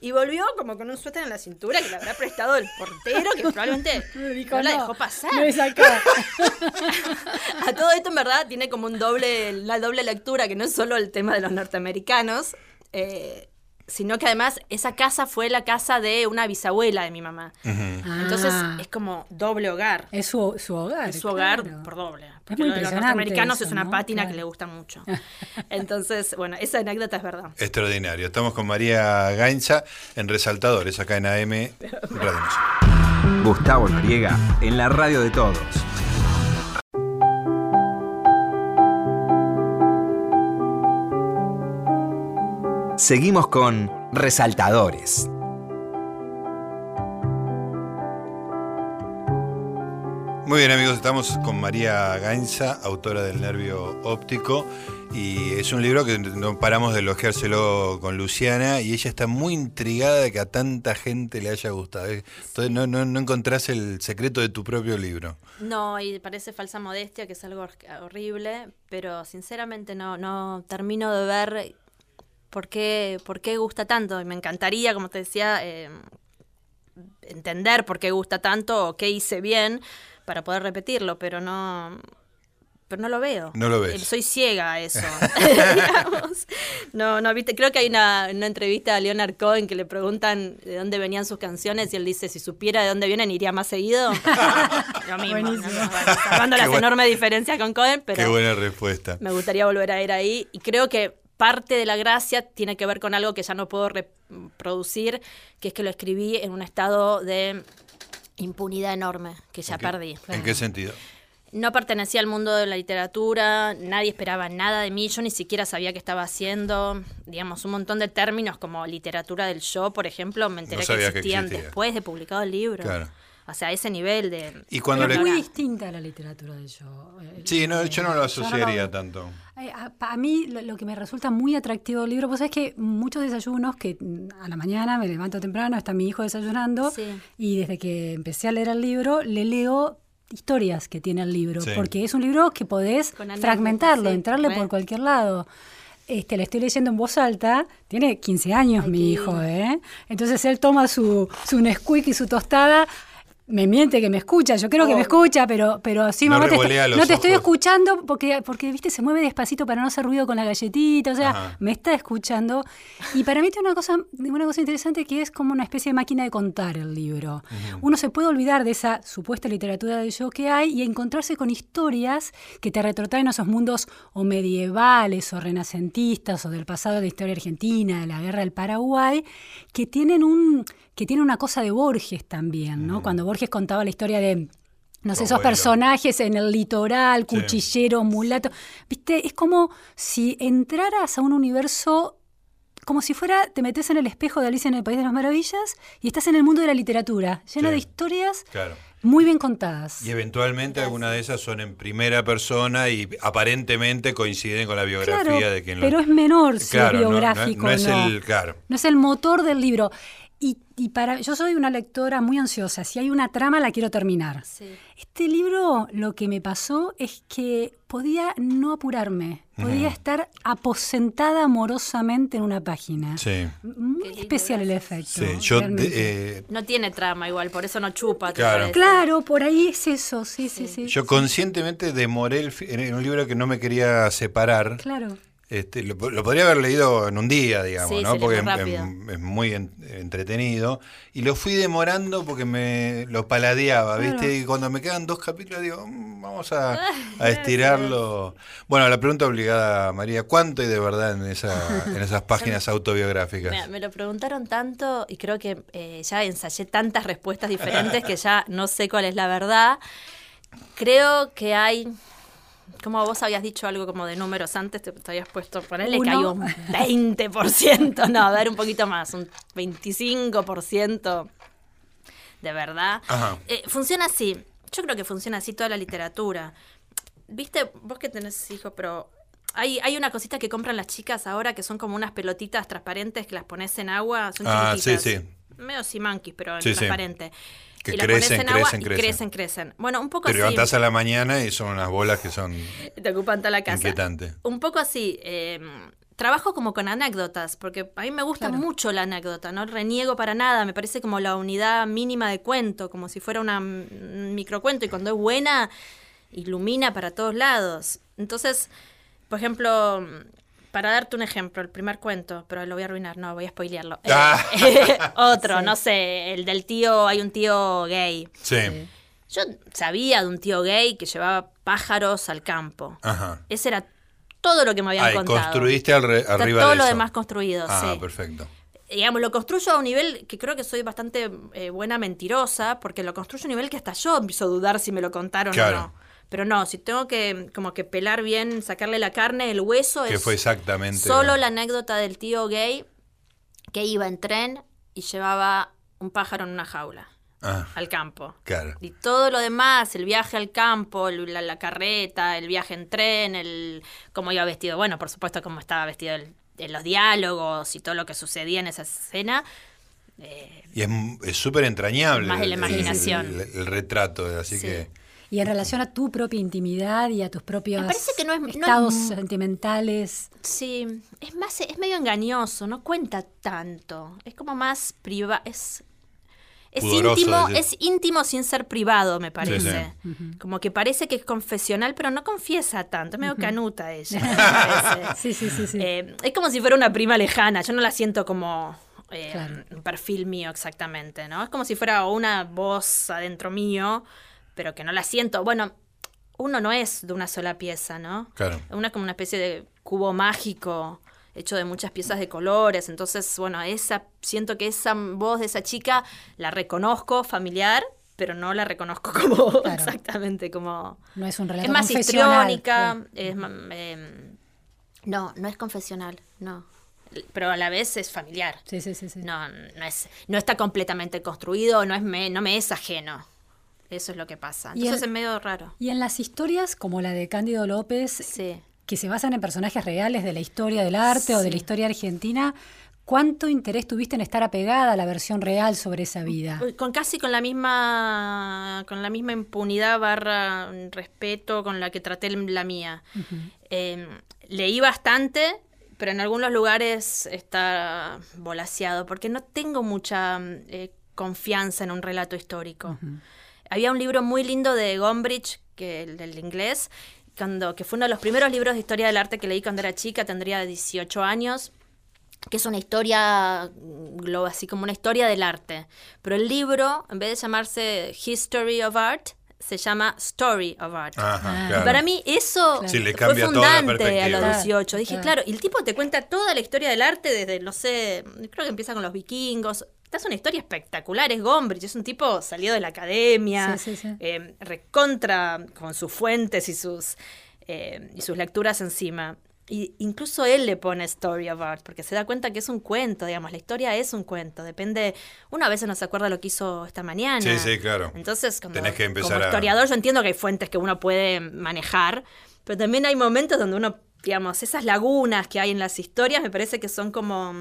Y volvió como con un suéter en la cintura que le habrá prestado el portero, que probablemente Dijo, no la dejó pasar. No es acá. A todo esto, en verdad, tiene como un doble, la doble lectura, que no es solo el tema de los norteamericanos, eh, sino que además esa casa fue la casa de una bisabuela de mi mamá. Entonces Ah, es como doble hogar. es su, su hogar. Es su hogar claro. por doble. Es Porque muy lo de los norteamericanos eso, es una ¿no? pátina Claro. que le gusta mucho. Entonces, bueno, esa anécdota es verdad. Extraordinario. Estamos con María Gainza en Resaltadores, acá en AM Radio. Gustavo Noriega en la radio de todos. Seguimos con Resaltadores. Muy bien amigos, estamos con María Gainza, autora del Nervio Óptico, y es un libro que no paramos de elogiárselo con Luciana, y ella está muy intrigada de que a tanta gente le haya gustado. Entonces no, no, no encontrás el secreto de tu propio libro. No, y parece falsa modestia, que es algo hor- horrible, pero sinceramente no, no termino de ver por qué, por qué gusta tanto. Y me encantaría, como te decía, eh, entender por qué gusta tanto o qué hice bien para poder repetirlo, pero no, pero no lo veo. No lo ves. Eh, Soy ciega a eso. digamos. No, no, viste, creo que hay una, una entrevista a Leonard Cohen que le preguntan de dónde venían sus canciones y él dice, si supiera de dónde vienen, iría más seguido. Lo mismo. ¿no? Bueno, Qué las buen- enormes diferencias con Cohen, Qué pero buena respuesta. me gustaría volver a ir ahí. Y creo que parte de la gracia tiene que ver con algo que ya no puedo reproducir, que es que lo escribí en un estado de impunidad enorme, que ya ¿En qué- perdí. ¿En qué sentido? No pertenecía al mundo de la literatura, nadie esperaba nada de mí, yo ni siquiera sabía qué estaba haciendo. Digamos, un montón de términos como literatura del yo, por ejemplo, me enteré No que existían existía. después de publicado el libro. Claro. O sea, ese nivel de... Y cuando Pero le... es muy distinta a la literatura del yo. Eh, Sí, no, yo no lo asociaría lo- tanto. Eh, A, a mí lo, lo que me resulta muy atractivo del libro, pues es que muchos desayunos que mm, a la mañana me levanto temprano, está mi hijo desayunando Sí. y desde que empecé a leer el libro le leo historias que tiene el libro, Sí. porque es un libro que podés fragmentarlo, sí, entrarle re. por cualquier lado. este, le estoy leyendo en voz alta, tiene 15 años Ay, mi hijo. ¿eh? Entonces él toma su, su Nesquik y su tostada. Me miente que me escucha, yo creo que me Oh. escucha, pero, pero sí, No mamá, te estoy- no te estoy escuchando porque, porque, viste, se mueve despacito para no hacer ruido con la galletita, o sea, Ajá. me está escuchando. Y para mí tiene una cosa, una cosa interesante que es como una especie de máquina de contar el libro. Uno se puede olvidar de esa supuesta literatura del yo que hay y encontrarse con historias que te retrotraen a esos mundos o medievales o renacentistas o del pasado de la historia argentina, de la guerra del Paraguay, que tienen un que tienen una cosa de Borges también, ¿no? Cuando Borges contaba la historia de no sé, esos personajes en el litoral, Sí. cuchillero, mulato. Viste, es como si entraras a un universo, como si fuera, te metes en el espejo de Alicia en el País de las Maravillas y estás en el mundo de la literatura, lleno Sí. de historias Claro. muy bien contadas. Y eventualmente algunas de esas son en primera persona y aparentemente coinciden con la biografía Claro, de quien lo pero es menor si Claro, es no- no- biográfico. no es no. el- claro. No es el motor del libro. Y, y para yo soy una lectora muy ansiosa. Si hay una trama, la quiero terminar. Sí. Este libro lo que me pasó es que podía no apurarme. Podía estar aposentada amorosamente en una página. Sí. Muy Qué lindo, especial el efecto. Sí, yo de- eh, No tiene trama igual, por eso no chupa. ¿te Claro. Claro, por ahí es eso, sí, sí, sí. yo conscientemente demoré el en un libro que no me quería separar. Claro. Este, lo, lo podría haber leído en un día, digamos, Sí, ¿no? Porque es muy es, en- entretenido. Y lo fui demorando porque me lo paladeaba, ¿viste? Y cuando me quedan dos capítulos digo, "Mm, vamos a, a estirarlo. Bueno, la pregunta obligada, María, ¿cuánto hay de verdad en, esa, en esas páginas autobiográficas? Me, me lo preguntaron tanto y creo que eh, ya ensayé tantas respuestas diferentes que ya no sé cuál es la verdad. Creo que hay, como vos habías dicho algo como de números antes, te, te habías puesto, ponerle que hay un 20%, no, a ver un poquito más, un 25% de verdad. Ajá. Eh, funciona así, yo creo que funciona así toda la literatura. Viste, vos que tenés hijos, pero hay, hay una cosita que compran las chicas ahora que son como unas pelotitas transparentes que las pones en agua, son Ah, sí, chiquititas. sí. Medio simanquis, pero Sí, sí. Que y crecen, en agua crecen, y crecen. crecen, crecen. Bueno, un poco Te así. levantás a la mañana y son unas bolas que son... Te ocupan toda la casa. Inquietante. Un poco así. eh, trabajo como con anécdotas, porque a mí me gusta Claro. mucho la anécdota, no reniego para nada, me parece como la unidad mínima de cuento, como si fuera una, un microcuento y cuando es buena, ilumina para todos lados. Entonces, por ejemplo, para darte un ejemplo, el primer cuento, pero lo voy a arruinar, no, voy a spoilearlo. Eh, otro, no sé, el del tío, hay un tío gay. Sí. Yo sabía de un tío gay que llevaba pájaros al campo. Ajá. Ese era todo lo que me habían Ah, y contado. construiste alre- Está arriba todo de lo eso. demás construido, Ah, sí. perfecto. Digamos, lo construyo a un nivel que creo que soy bastante eh, buena mentirosa, porque lo construyo a un nivel que hasta yo empiezo a dudar si me lo contaron Claro. o no. Pero no, si tengo que como que pelar bien, sacarle la carne, el hueso, Que es fue exactamente... solo la anécdota del tío gay que iba en tren y llevaba un pájaro en una jaula Ah, al campo. claro. Y todo lo demás, el viaje al campo, el- la, la carreta, el viaje en tren, el cómo iba vestido, bueno, por supuesto cómo estaba vestido el- en los diálogos y todo lo que sucedía en esa escena. eh, Y es es súper entrañable. Más de la el- imaginación. El, el retrato, así Sí. que... Y en relación a tu propia intimidad y a tus propios Me parece que no es- no es estados sentimentales. sí, es más, es medio engañoso, no cuenta tanto. Es como más privado, es es Pudoroso, íntimo, es íntimo sin ser privado, me parece. sí. Como que parece que es confesional, pero no confiesa tanto. Es medio canuta ella. Sí, sí, sí, sí. Eh, es como si fuera una prima lejana. Yo no la siento como eh, Claro. un perfil mío exactamente, ¿no? Es como si fuera una voz adentro mío, pero que no la siento. Bueno, uno no es de una sola pieza, ¿no? Claro. Uno es como una especie de cubo mágico hecho de muchas piezas de colores. Entonces, bueno, esa siento que esa voz de esa chica la reconozco familiar, pero no la reconozco como Claro. exactamente como no es un relato es más histriónica, sí. es em, no, no es confesional, no. Pero a la vez es familiar. Sí, sí, sí, sí. No, no es, no está completamente construido, no es me, no me es ajeno. Eso es lo que pasa. Y Entonces el- es medio raro. Y en las historias como la de Cándido López, Sí. que se basan en personajes reales de la historia del arte o de la historia argentina, ¿cuánto interés tuviste en estar apegada a la versión real sobre esa vida? Con casi con la misma con la misma impunidad barra respeto con la que traté la mía. Eh, leí bastante, pero en algunos lugares está volaseado, porque no tengo mucha eh, confianza en un relato histórico. Había un libro muy lindo de Gombrich, que el del inglés, cuando, que fue uno de los primeros libros de historia del arte que leí cuando era chica, tendría 18 años, que es una historia, así como una historia del arte. Pero el libro, en vez de llamarse History of Art, se llama Story of Art. Ajá, Y claro. Para mí eso Sí, le fue cambia toda la fundante a los 18. Dije, Claro. claro, y el tipo te cuenta toda la historia del arte desde, no sé, creo que empieza con los vikingos. Esta es una historia espectacular, es Gombrich, es un tipo salido de la academia, Sí, sí, sí. eh, recontra con sus fuentes y sus, eh, y sus lecturas encima. Y incluso él le pone Story of Art, porque se da cuenta que es un cuento, digamos, la historia es un cuento, depende, uno a veces no se acuerda lo que hizo esta mañana. Sí, sí, claro. Entonces, como, Tenés que empezar como a- historiador, yo entiendo que hay fuentes que uno puede manejar, pero también hay momentos donde uno, digamos, esas lagunas que hay en las historias me parece que son como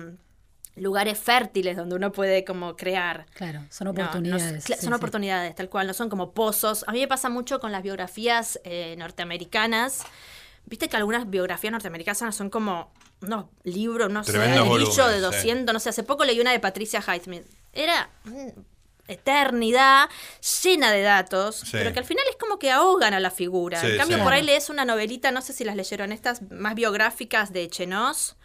lugares fértiles donde uno puede como crear. Claro, son No, no oportunidades. sí, son sí. oportunidades, tal cual, no son como pozos. A mí me pasa mucho con las biografías eh, norteamericanas. Viste que algunas biografías norteamericanas son como unos libros, no sé, Tremendos de volúmenes, de sí. 200, no sé. Hace poco leí una de Patricia Highsmith. Era eternidad, llena de datos, Sí. pero que al final es como que ahogan a la figura. Sí, en cambio, sí. por ahí lees una novelita, no sé si las leyeron, estas más biográficas de Chenos.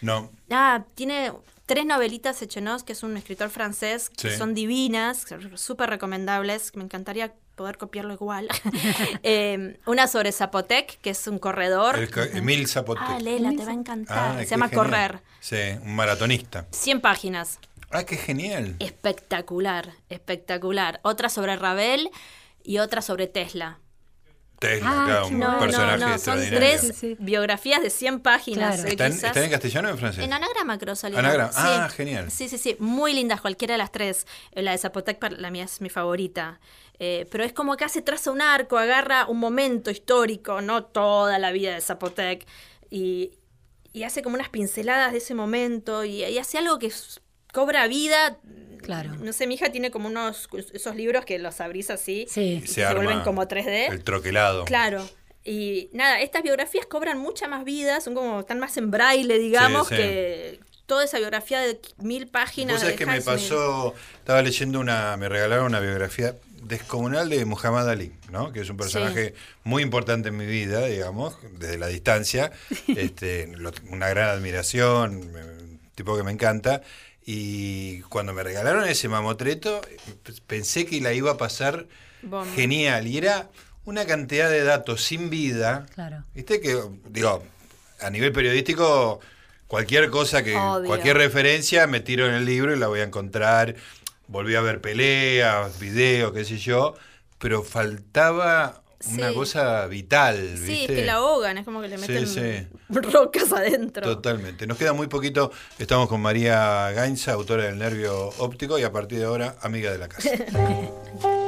No. Ah, tiene tres novelitas de Chenos, que es un escritor francés, que Sí. son divinas, súper recomendables. Me encantaría poder copiarlo igual. Eh, una sobre Zapotec, que es un corredor. El Emil Zapotec. Ah, léela, te va a encantar. Ah, Se llama genial. Correr. Sí, un maratonista. 100 páginas. Ah, qué genial. Espectacular, espectacular. Otra sobre Ravel y otra sobre Tesla. Tesla, Ah, claro, un bueno. personaje son extraordinario. tres Sí, sí. biografías de 100 páginas. Claro. eh, ¿Están, en castellano o en francés? En anagrama creo salió. Anagrama. Sí. Ah, genial. Sí, sí, sí. Muy lindas, cualquiera de las tres. Eh, La de Zapotec, la mía es mi favorita. Eh, pero es como que hace traza un arco, agarra un momento histórico, no toda la vida de Zapotec, y, y hace como unas pinceladas de ese momento, y, y hace algo que s- cobra vida. Claro. No sé, mi hija tiene como unos esos libros que los abrís así Sí. y se vuelven como 3D. El troquelado. Claro. Y nada, estas biografías cobran mucha más vida, son como, están más en braille, digamos, Sí, sí. que toda esa biografía de mil páginas. Vos sabés de que me pasó, estaba leyendo una, me regalaron una biografía descomunal de Muhammad Ali, ¿no? Que es un personaje muy importante en mi vida, digamos, desde la distancia, este, lo- una gran admiración, tipo que me encanta. Y cuando me regalaron ese mamotreto, pensé que la iba a pasar Bomba. genial. Y era una cantidad de datos sin vida. Claro. Viste que, digo, a nivel periodístico, cualquier cosa que, Obvio. cualquier referencia me tiro en el libro y la voy a encontrar. Volví a ver peleas, videos, qué sé yo, pero faltaba una Sí. cosa vital, Sí, ¿viste? es que la ahogan, es como que le Sí, meten sí. rocas adentro. Totalmente. Nos queda muy poquito. Estamos con María Gainza, autora del Nervio Óptico, y a partir de ahora, amiga de la casa.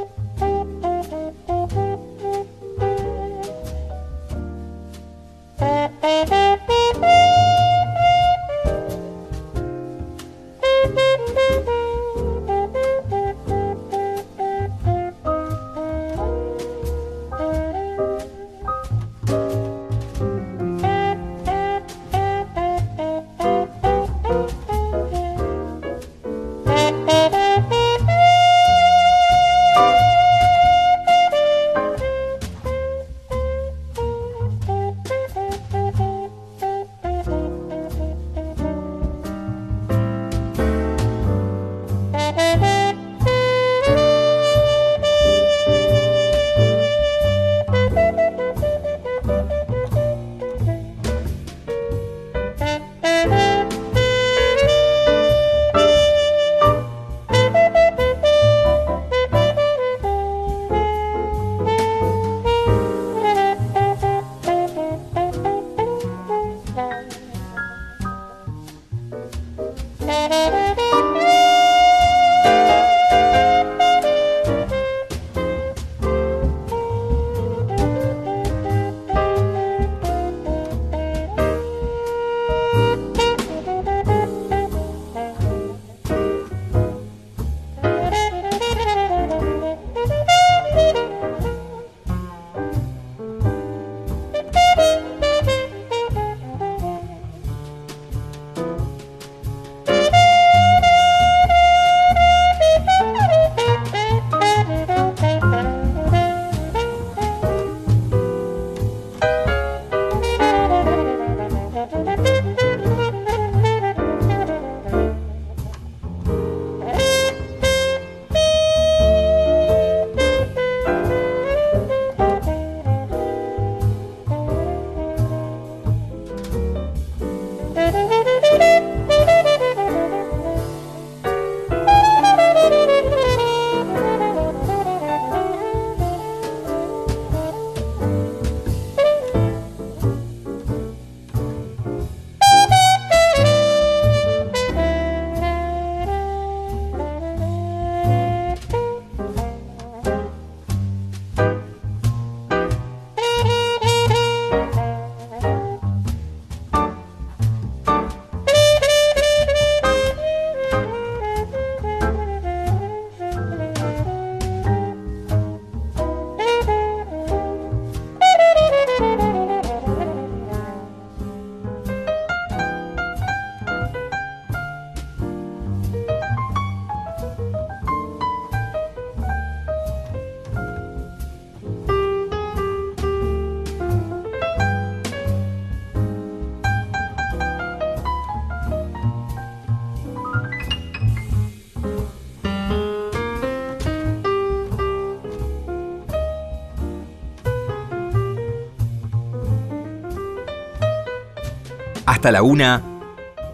La una,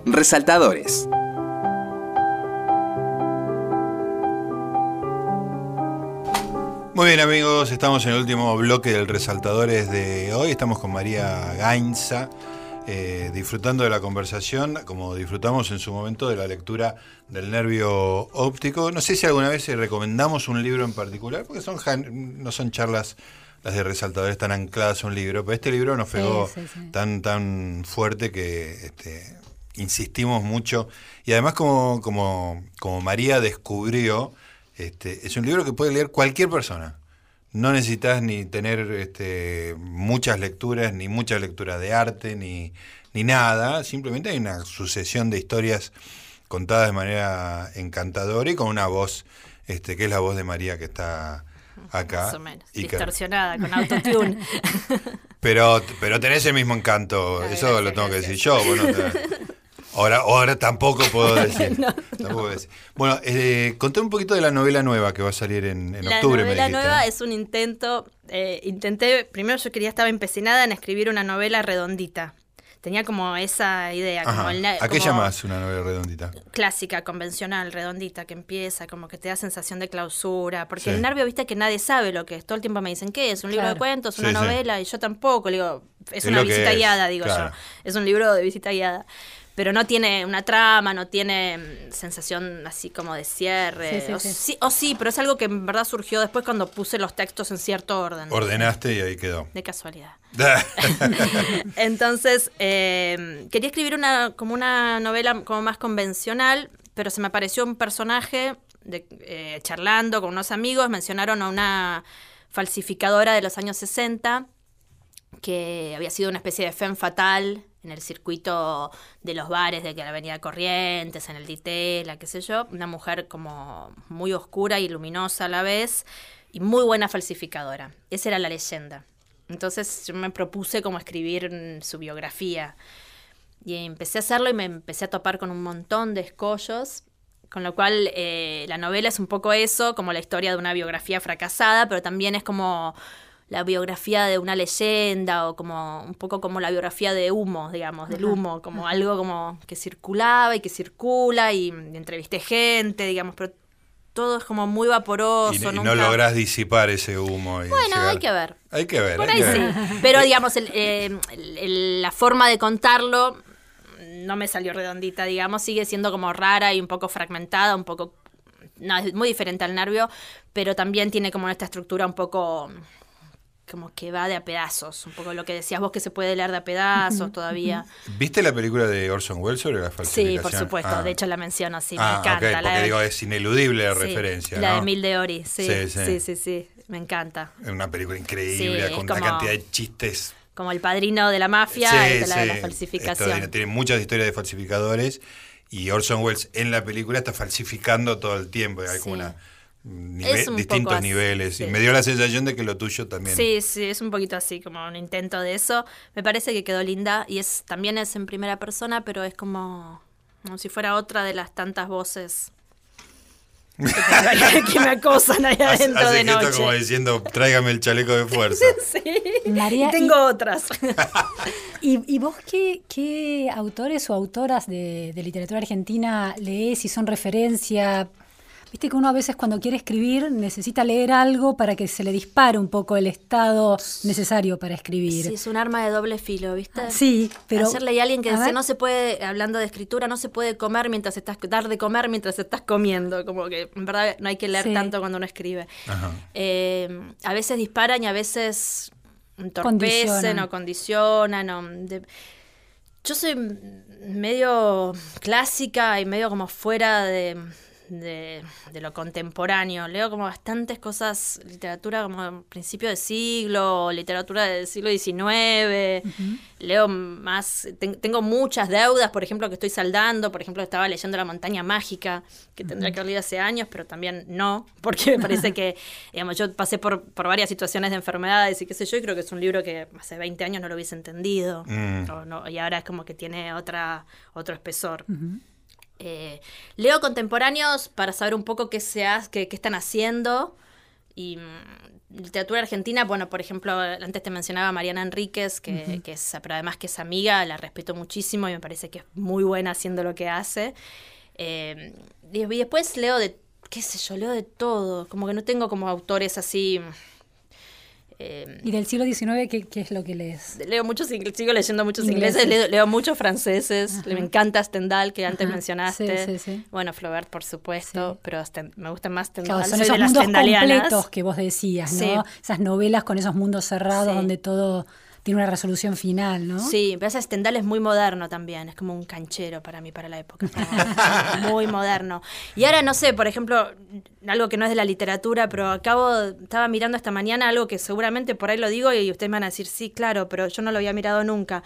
resaltadores. Muy bien amigos, estamos en el último bloque del Resaltadores de hoy. Estamos con María Gainza, eh, disfrutando de la conversación, como disfrutamos en su momento de la lectura del nervio óptico. No sé si alguna vez recomendamos un libro en particular, porque son no son charlas las de Resaltadores tan ancladas a un libro, pero este libro nos pegó sí, sí. tan, tan fuerte que este, insistimos mucho. Y además como, como, como María descubrió, este, es un libro que puede leer cualquier persona. No necesitas ni tener este, muchas lecturas, ni muchas lecturas de arte, ni, ni nada. Simplemente hay una sucesión de historias contadas de manera encantadora y con una voz, este, que es la voz de María que está acá. Más o menos. y que- Distorsionada, con autotune. pero, pero tenés el mismo encanto, eso gracias, lo tengo que decir yo. Bueno, ahora, ahora tampoco puedo decir. Tampoco puedo decir. Bueno, eh, conté un poquito de la novela nueva que va a salir en, en La octubre. me novela dijiste, nueva ¿eh? es un intento. eh, intenté, primero yo quería, estaba empecinada en escribir una novela redondita. Tenía como esa idea, Ajá. como el ¿A qué como llamas una novela redondita? clásica, convencional, redondita, que empieza, como que te da sensación de clausura. Porque Sí. el nervio, viste que nadie sabe lo que es. Todo el tiempo me dicen, ¿qué es? ¿Un libro de cuentos? ¿Una sí. novela? Y yo tampoco. Le digo, es, Es una visita guiada, digo claro. yo. Es un libro de visita guiada. Pero no tiene una trama, no tiene mm, sensación así como de cierre. Sí, sí, o, sí. sí, o sí, pero es algo que en verdad surgió después cuando puse los textos en cierto orden. Ordenaste y ahí quedó. De casualidad. Entonces, eh, quería escribir una como una novela como más convencional, pero se me apareció un personaje de, eh, charlando con unos amigos, mencionaron a una falsificadora de los años 60 que había sido una especie de femme fatal en el circuito de los bares de que la Avenida Corrientes, en el Ditela, qué sé yo, una mujer como muy oscura y luminosa a la vez y muy buena falsificadora. Esa era la leyenda. Entonces yo me propuse como escribir su biografía y empecé a hacerlo y me empecé a topar con un montón de escollos, con lo cual eh, la novela es un poco eso, como la historia de una biografía fracasada, pero también es como la biografía de una leyenda o como un poco como la biografía de humo, digamos, del humo, como algo como que circulaba y que circula y, entrevisté gente, digamos, pero todo es como muy vaporoso. y, y no lográs disipar ese humo. y Bueno, llegar- hay que ver. Hay que ver. Por hay ahí que sí. ver. Pero digamos, el- eh, el- el- la forma de contarlo no me salió redondita, digamos, sigue siendo como rara y un poco fragmentada, un poco... No, es muy diferente al nervio, pero también tiene como esta estructura un poco como que va de a pedazos, un poco lo que decías vos que se puede leer de a pedazos todavía. ¿Viste la película de Orson Welles sobre la Sí, falsificación? por supuesto, Ah. de hecho la menciono, sí, Ah, me encanta. ok, la porque de- digo, es ineludible la sí, referencia, La ¿no? de Emil de Ori, sí, Sí, sí, sí. sí, sí, me encanta. Es una película increíble, Sí, con como- una cantidad de chistes Como el padrino de la mafia, Sí, esta es la de la sí, falsificación. Tiene muchas historias de falsificadores y Orson Welles en la película está falsificando todo el tiempo. Hay Sí. como una, nive- distintos así, niveles. sí. Y me dio la sensación de que lo tuyo también. Sí, sí, es un poquito así, como un intento de eso. Me parece que quedó linda y es también es en primera persona, pero es como, como si fuera otra de las tantas voces que, que me acosan ahí adentro hace de noche. como diciendo, tráigame el chaleco de fuerza. María, Y tengo otras. ¿Y, y vos qué, qué autores o autoras de, de literatura argentina lees y son referencia? Viste que uno a veces cuando quiere escribir necesita leer algo para que se le dispare un poco el estado necesario para escribir. Sí, es un arma de doble filo, ¿viste? Sí, pero... Ayer leí a alguien que a decía, ver. no se puede, hablando de escritura, no se puede comer mientras estás, dar de comer mientras estás comiendo. Como que en verdad no hay que leer Sí. tanto cuando uno escribe. Ajá. Eh, a veces disparan y a veces entorpecen Condicionan. o condicionan. o de- Yo soy medio clásica y medio como fuera de, de, de lo contemporáneo. Leo como bastantes cosas, literatura como principio de siglo, literatura del siglo XIX. Leo más, ten- tengo muchas deudas, por ejemplo, que estoy saldando. Por ejemplo, estaba leyendo La montaña mágica, que tendría que haber leído hace años, pero también no, porque me parece que, digamos, yo pasé por, por varias situaciones de enfermedades y qué sé yo, y creo que es un libro que hace 20 años no lo hubiese entendido. Mm. O no- y ahora es como que tiene otra, otro espesor. Eh, leo contemporáneos para saber un poco qué se hace, qué, qué están haciendo y mm, literatura argentina, bueno, por ejemplo, antes te mencionaba a Mariana Enríquez, que, que es, pero además que es amiga, la respeto muchísimo y me parece que es muy buena haciendo lo que hace. Eh, y, y después leo de, qué sé yo, leo de todo, como que no tengo como autores así... eh, ¿Y del siglo XIX qué, qué es lo que lees? Leo muchos sigo leyendo muchos Ingleses. ingleses, leo, leo muchos franceses, Ajá. me encanta Stendhal, que antes Ajá, mencionaste. sí, sí, sí. Bueno, Flaubert, por supuesto, pero Sten- me gusta más Stendhal. Claro, son soy esos de mundos completos que vos decías, ¿no? Esas novelas con esos mundos cerrados donde todo tiene una resolución final, ¿no? Sí, pero ese Stendhal es muy moderno también, es como un canchero para mí, para la época. muy moderno. Y ahora, no sé, por ejemplo, algo que no es de la literatura, pero acabo, estaba mirando esta mañana algo que seguramente por ahí lo digo y ustedes me van a decir, sí, claro, pero yo no lo había mirado nunca,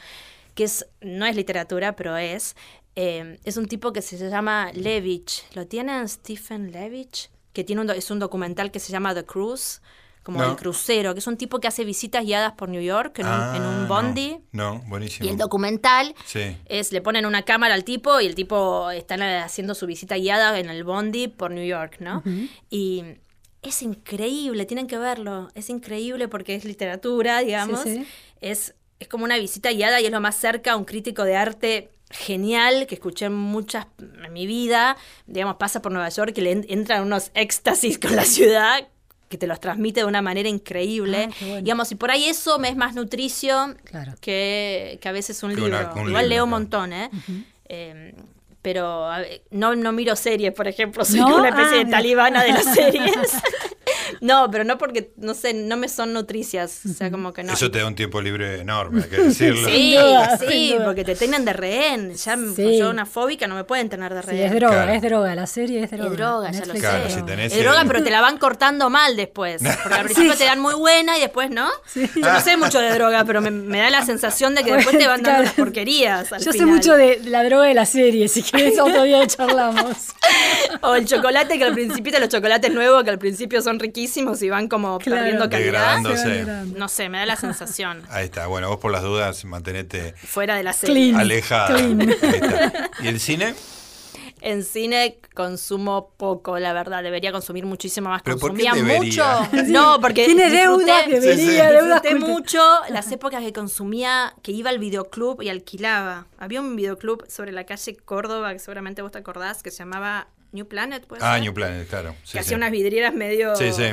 que es, no es literatura, pero es, eh, es un tipo que se llama Levitch. ¿Lo tienen? Stephen Levitch, que tiene un, es un documental que se llama The Cruise. Como No. el crucero, que es un tipo que hace visitas guiadas por New York en, un, en Ah, un no. bondi. No, buenísimo. Y el documental Sí. es, le ponen una cámara al tipo y el tipo está haciendo su visita guiada en el Bondi por New York, ¿no? Y es increíble, tienen que verlo, es increíble porque es literatura, digamos. Sí, sí. Es, es como una visita guiada y es lo más cerca a un crítico de arte genial que escuché muchas en mi vida. Digamos, pasa por Nueva York y le en- entran unos éxtasis con la ciudad que te los transmite de una manera increíble. Ah, bueno. Digamos, y por ahí eso me es más nutricio Claro. que, que a veces un Que libro. una- que un Igual libro, leo un claro. montón, ¿eh? Eh, pero a ver, no, no miro series, por ejemplo, soy ¿No? como una especie Ah, de mira. talibana de las series. no, pero no porque, no sé, no me son nutricias, o sea, como que no. Eso te da un tiempo libre enorme, hay que decirlo. Sí, sí, porque te tienen de rehén. Ya Sí. yo una fóbica no me pueden tener de Sí, rehén. es droga, Claro. es droga, la serie es droga. Es droga, ya lo Claro, es si tenés Es droga, el- pero te la van cortando mal después. Porque al principio te dan muy buena y después no. Yo no sé mucho de droga, pero me, me da la sensación de que después te van dando Claro. las porquerías. al Yo sé mucho de la droga de la serie, si querés otro día charlamos. O el chocolate, que al principio, los chocolates nuevos, que al principio son riquísimos y van como Claro. perdiendo calidad. No sé, me da la sensación. Ahí está. Bueno, vos por las dudas mantenete Fuera de la serie. Clean. alejada. Clean. Ahí está. ¿Y el cine? En cine consumo poco, la verdad. Debería consumir muchísimo más. ¿Pero por qué Consumía debería? mucho. No, porque Tiene deudas, debería, deudas mucho las épocas que consumía, que iba al videoclub y alquilaba. Había un videoclub sobre la calle Córdoba, que seguramente vos te acordás, que se llamaba New Planet, ¿puede Ah, ser? New Planet, claro. Sí, que hacía unas vidrieras medio... Sí, sí.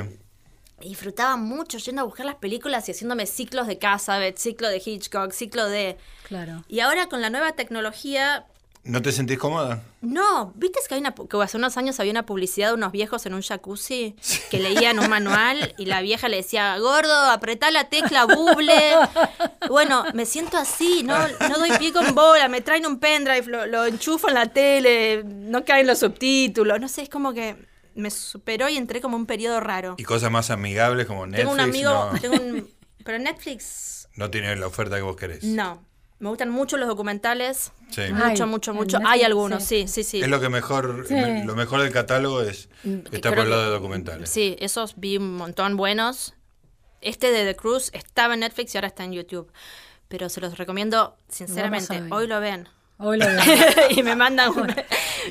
Y disfrutaba mucho yendo a buscar las películas y haciéndome ciclos de Cassavet, ciclo de Hitchcock, ciclo de... Claro. Y ahora con la nueva tecnología... ¿No te sentís cómoda? No, ¿viste que, hay una, que hace unos años había una publicidad de unos viejos en un jacuzzi que leían un manual y la vieja le decía, gordo, apretá la tecla buble. Bueno, me siento así, no, no doy pie con bola, me traen un pendrive, lo, lo enchufo en la tele, no caen los subtítulos, no sé, es como que me superó y entré como un periodo raro. Y cosas más amigables como Netflix. tengo un amigo, no, tengo un, pero Netflix no tiene la oferta que vos querés. no. Me gustan mucho los documentales. Sí. Mucho, Ay, mucho, mucho. Hay algunos, sí. sí, sí. Es lo que mejor, Sí. lo mejor del catálogo es está Creo por el lado de documentales. Sí, esos vi un montón buenos. Este de The Cruise estaba en Netflix y ahora está en YouTube. Pero se los recomiendo sinceramente. Hoy lo ven. Hoy lo veo. y me mandan un...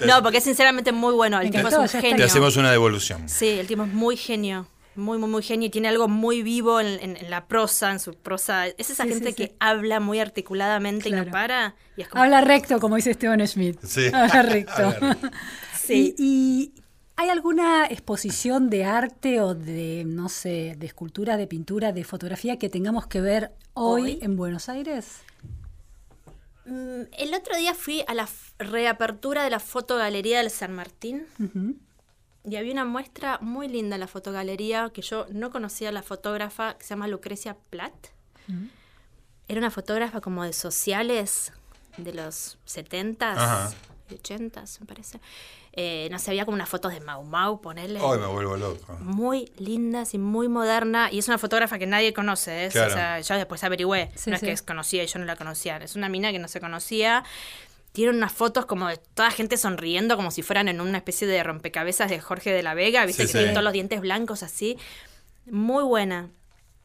No, porque es sinceramente muy bueno. El Me tipo es un está. genio. Te hacemos una devolución. Sí, el tipo es muy genio. Muy, muy, muy genio. Y tiene algo muy vivo en, en- en la prosa, en su prosa. Es esa Sí, gente sí, que sí. habla muy articuladamente y no para. Y es como... Habla recto, como dice Esteban Schmidt. Sí. Habla recto. Sí. Y, y hay alguna exposición de arte o de, no sé, de escultura, de pintura, de fotografía que tengamos que ver hoy, Hoy. en Buenos Aires? Mm, El otro día fui a la reapertura de la fotogalería del San Martín. Y había una muestra muy linda en la fotogalería que yo no conocía a la fotógrafa que se llama Lucrecia Platt. Era una fotógrafa como de sociales de los 70s Ajá. y 80s, me parece. Eh, no sé, había como unas fotos de Mau Mau, ponerle. Hoy me vuelvo loco. Muy lindas y muy moderna. Y es una fotógrafa que nadie conoce. ¿eh? Claro. O sea, yo después averigüé. Sí, no es que es conocida y yo no la conocía. Es una mina que no se conocía. Tiene unas fotos como de toda gente sonriendo, como si fueran en una especie de rompecabezas de Jorge de la Vega. Viste Sí, que sí. tiene todos los dientes blancos así. Muy buena.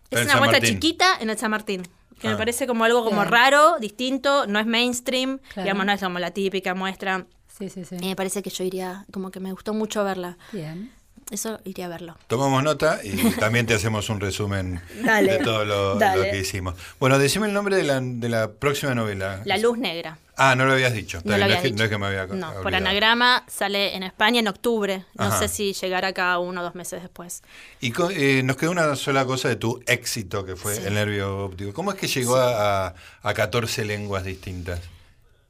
Es una muestra Martín. chiquita en el San Martín. Que me Ah. parece como algo como raro, distinto, no es mainstream, Claro. digamos, no es como la típica muestra. Sí, sí, sí. Y me parece que yo iría, como que me gustó mucho verla. Bien. Eso iría a verlo. Tomamos nota y también te hacemos un resumen Dale, de todo lo, que hicimos. Bueno, decime el nombre de la, de la próxima novela. La luz negra. Ah, no lo habías dicho. No, es que, no dicho. es que me había No, por anagrama sale en España en octubre. No Ajá. sé si llegará acá uno o dos meses después. Y co- eh, nos quedó una sola cosa de tu éxito, que fue Sí. el nervio óptico. ¿Cómo es que llegó a, a 14 lenguas distintas?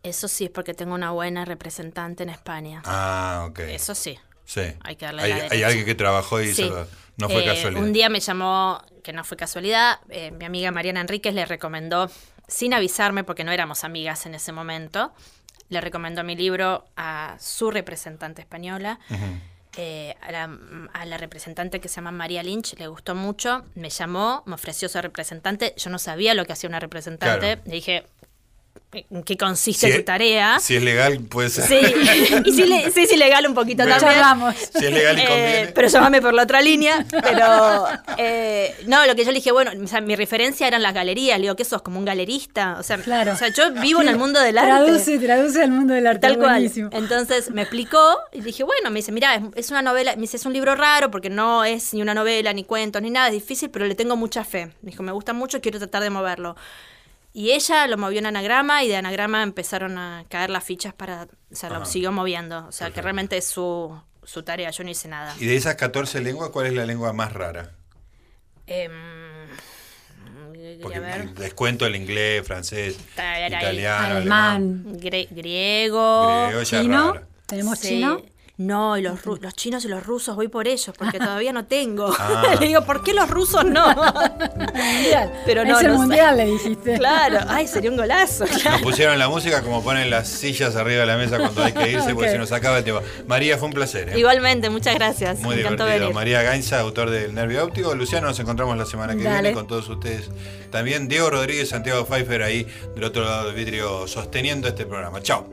Eso sí, es porque tengo una buena representante en España. Ah, ok. Eso sí. Sí. hay que darle hay, la hay alguien que trabajó y Sí. hizo- no fue Eh, casualidad. Un día me llamó, que no fue casualidad, eh, mi amiga Mariana Enríquez le recomendó, sin avisarme porque no éramos amigas en ese momento, le recomendó mi libro a su representante española. eh, a, la, a la representante que se llama María Lynch le gustó mucho, me llamó, me ofreció ser representante, yo no sabía lo que hacía una representante, Claro. le dije, ¿en qué consiste Si tu es- tarea? Si es legal, puede ser. Sí, y sí, le- sí es ilegal un poquito Pero- también. Charlamos. Si es legal y Eh, conviene. pero llámame por la otra línea. Pero eh, no, lo que yo le dije, bueno, o sea, mi referencia eran las galerías. Le digo, ¿qué sos? ¿Como un galerista? O sea, Claro. o sea yo vivo en el mundo del arte. Traduce, traduce al mundo del arte. Tal cual. buenísimo. Entonces me explicó y dije, bueno, me dice, mira, es, es una novela, me dice, es un libro raro porque no es ni una novela, ni cuentos, ni nada, es difícil, pero le tengo mucha fe. Me dijo, me gusta mucho, quiero tratar de moverlo. Y ella lo movió en anagrama y de anagrama empezaron a caer las fichas para, o sea, lo siguió moviendo. O sea, que realmente es su, su tarea, yo no hice nada. Y de esas 14 lenguas, ¿cuál es la lengua más rara? Quería Porque ver. les cuento el inglés, francés, italiano, alemán. Alemán. Gre- griego. Griego ¿Chino? raro. ¿Tenemos Sí. chino? No, y los, ru- los chinos y los rusos voy por ellos, porque todavía no tengo. Ah. le digo, ¿por qué los rusos no? Mundial. Pero no, es el no sé. mundial, le dijiste. claro, ay, sería un golazo. Nos pusieron la música como ponen las sillas arriba de la mesa cuando hay que irse, porque se nos acaba el tiempo. María, fue un placer. ¿eh? Igualmente, muchas gracias. Muy Me divertido. venir. María Gainza, autor del Nervio Óptico. Luciano, nos encontramos la semana que Dale. viene con todos ustedes. También Diego Rodríguez, Santiago Pfeiffer ahí del otro lado del vidrio sosteniendo este programa. Chao.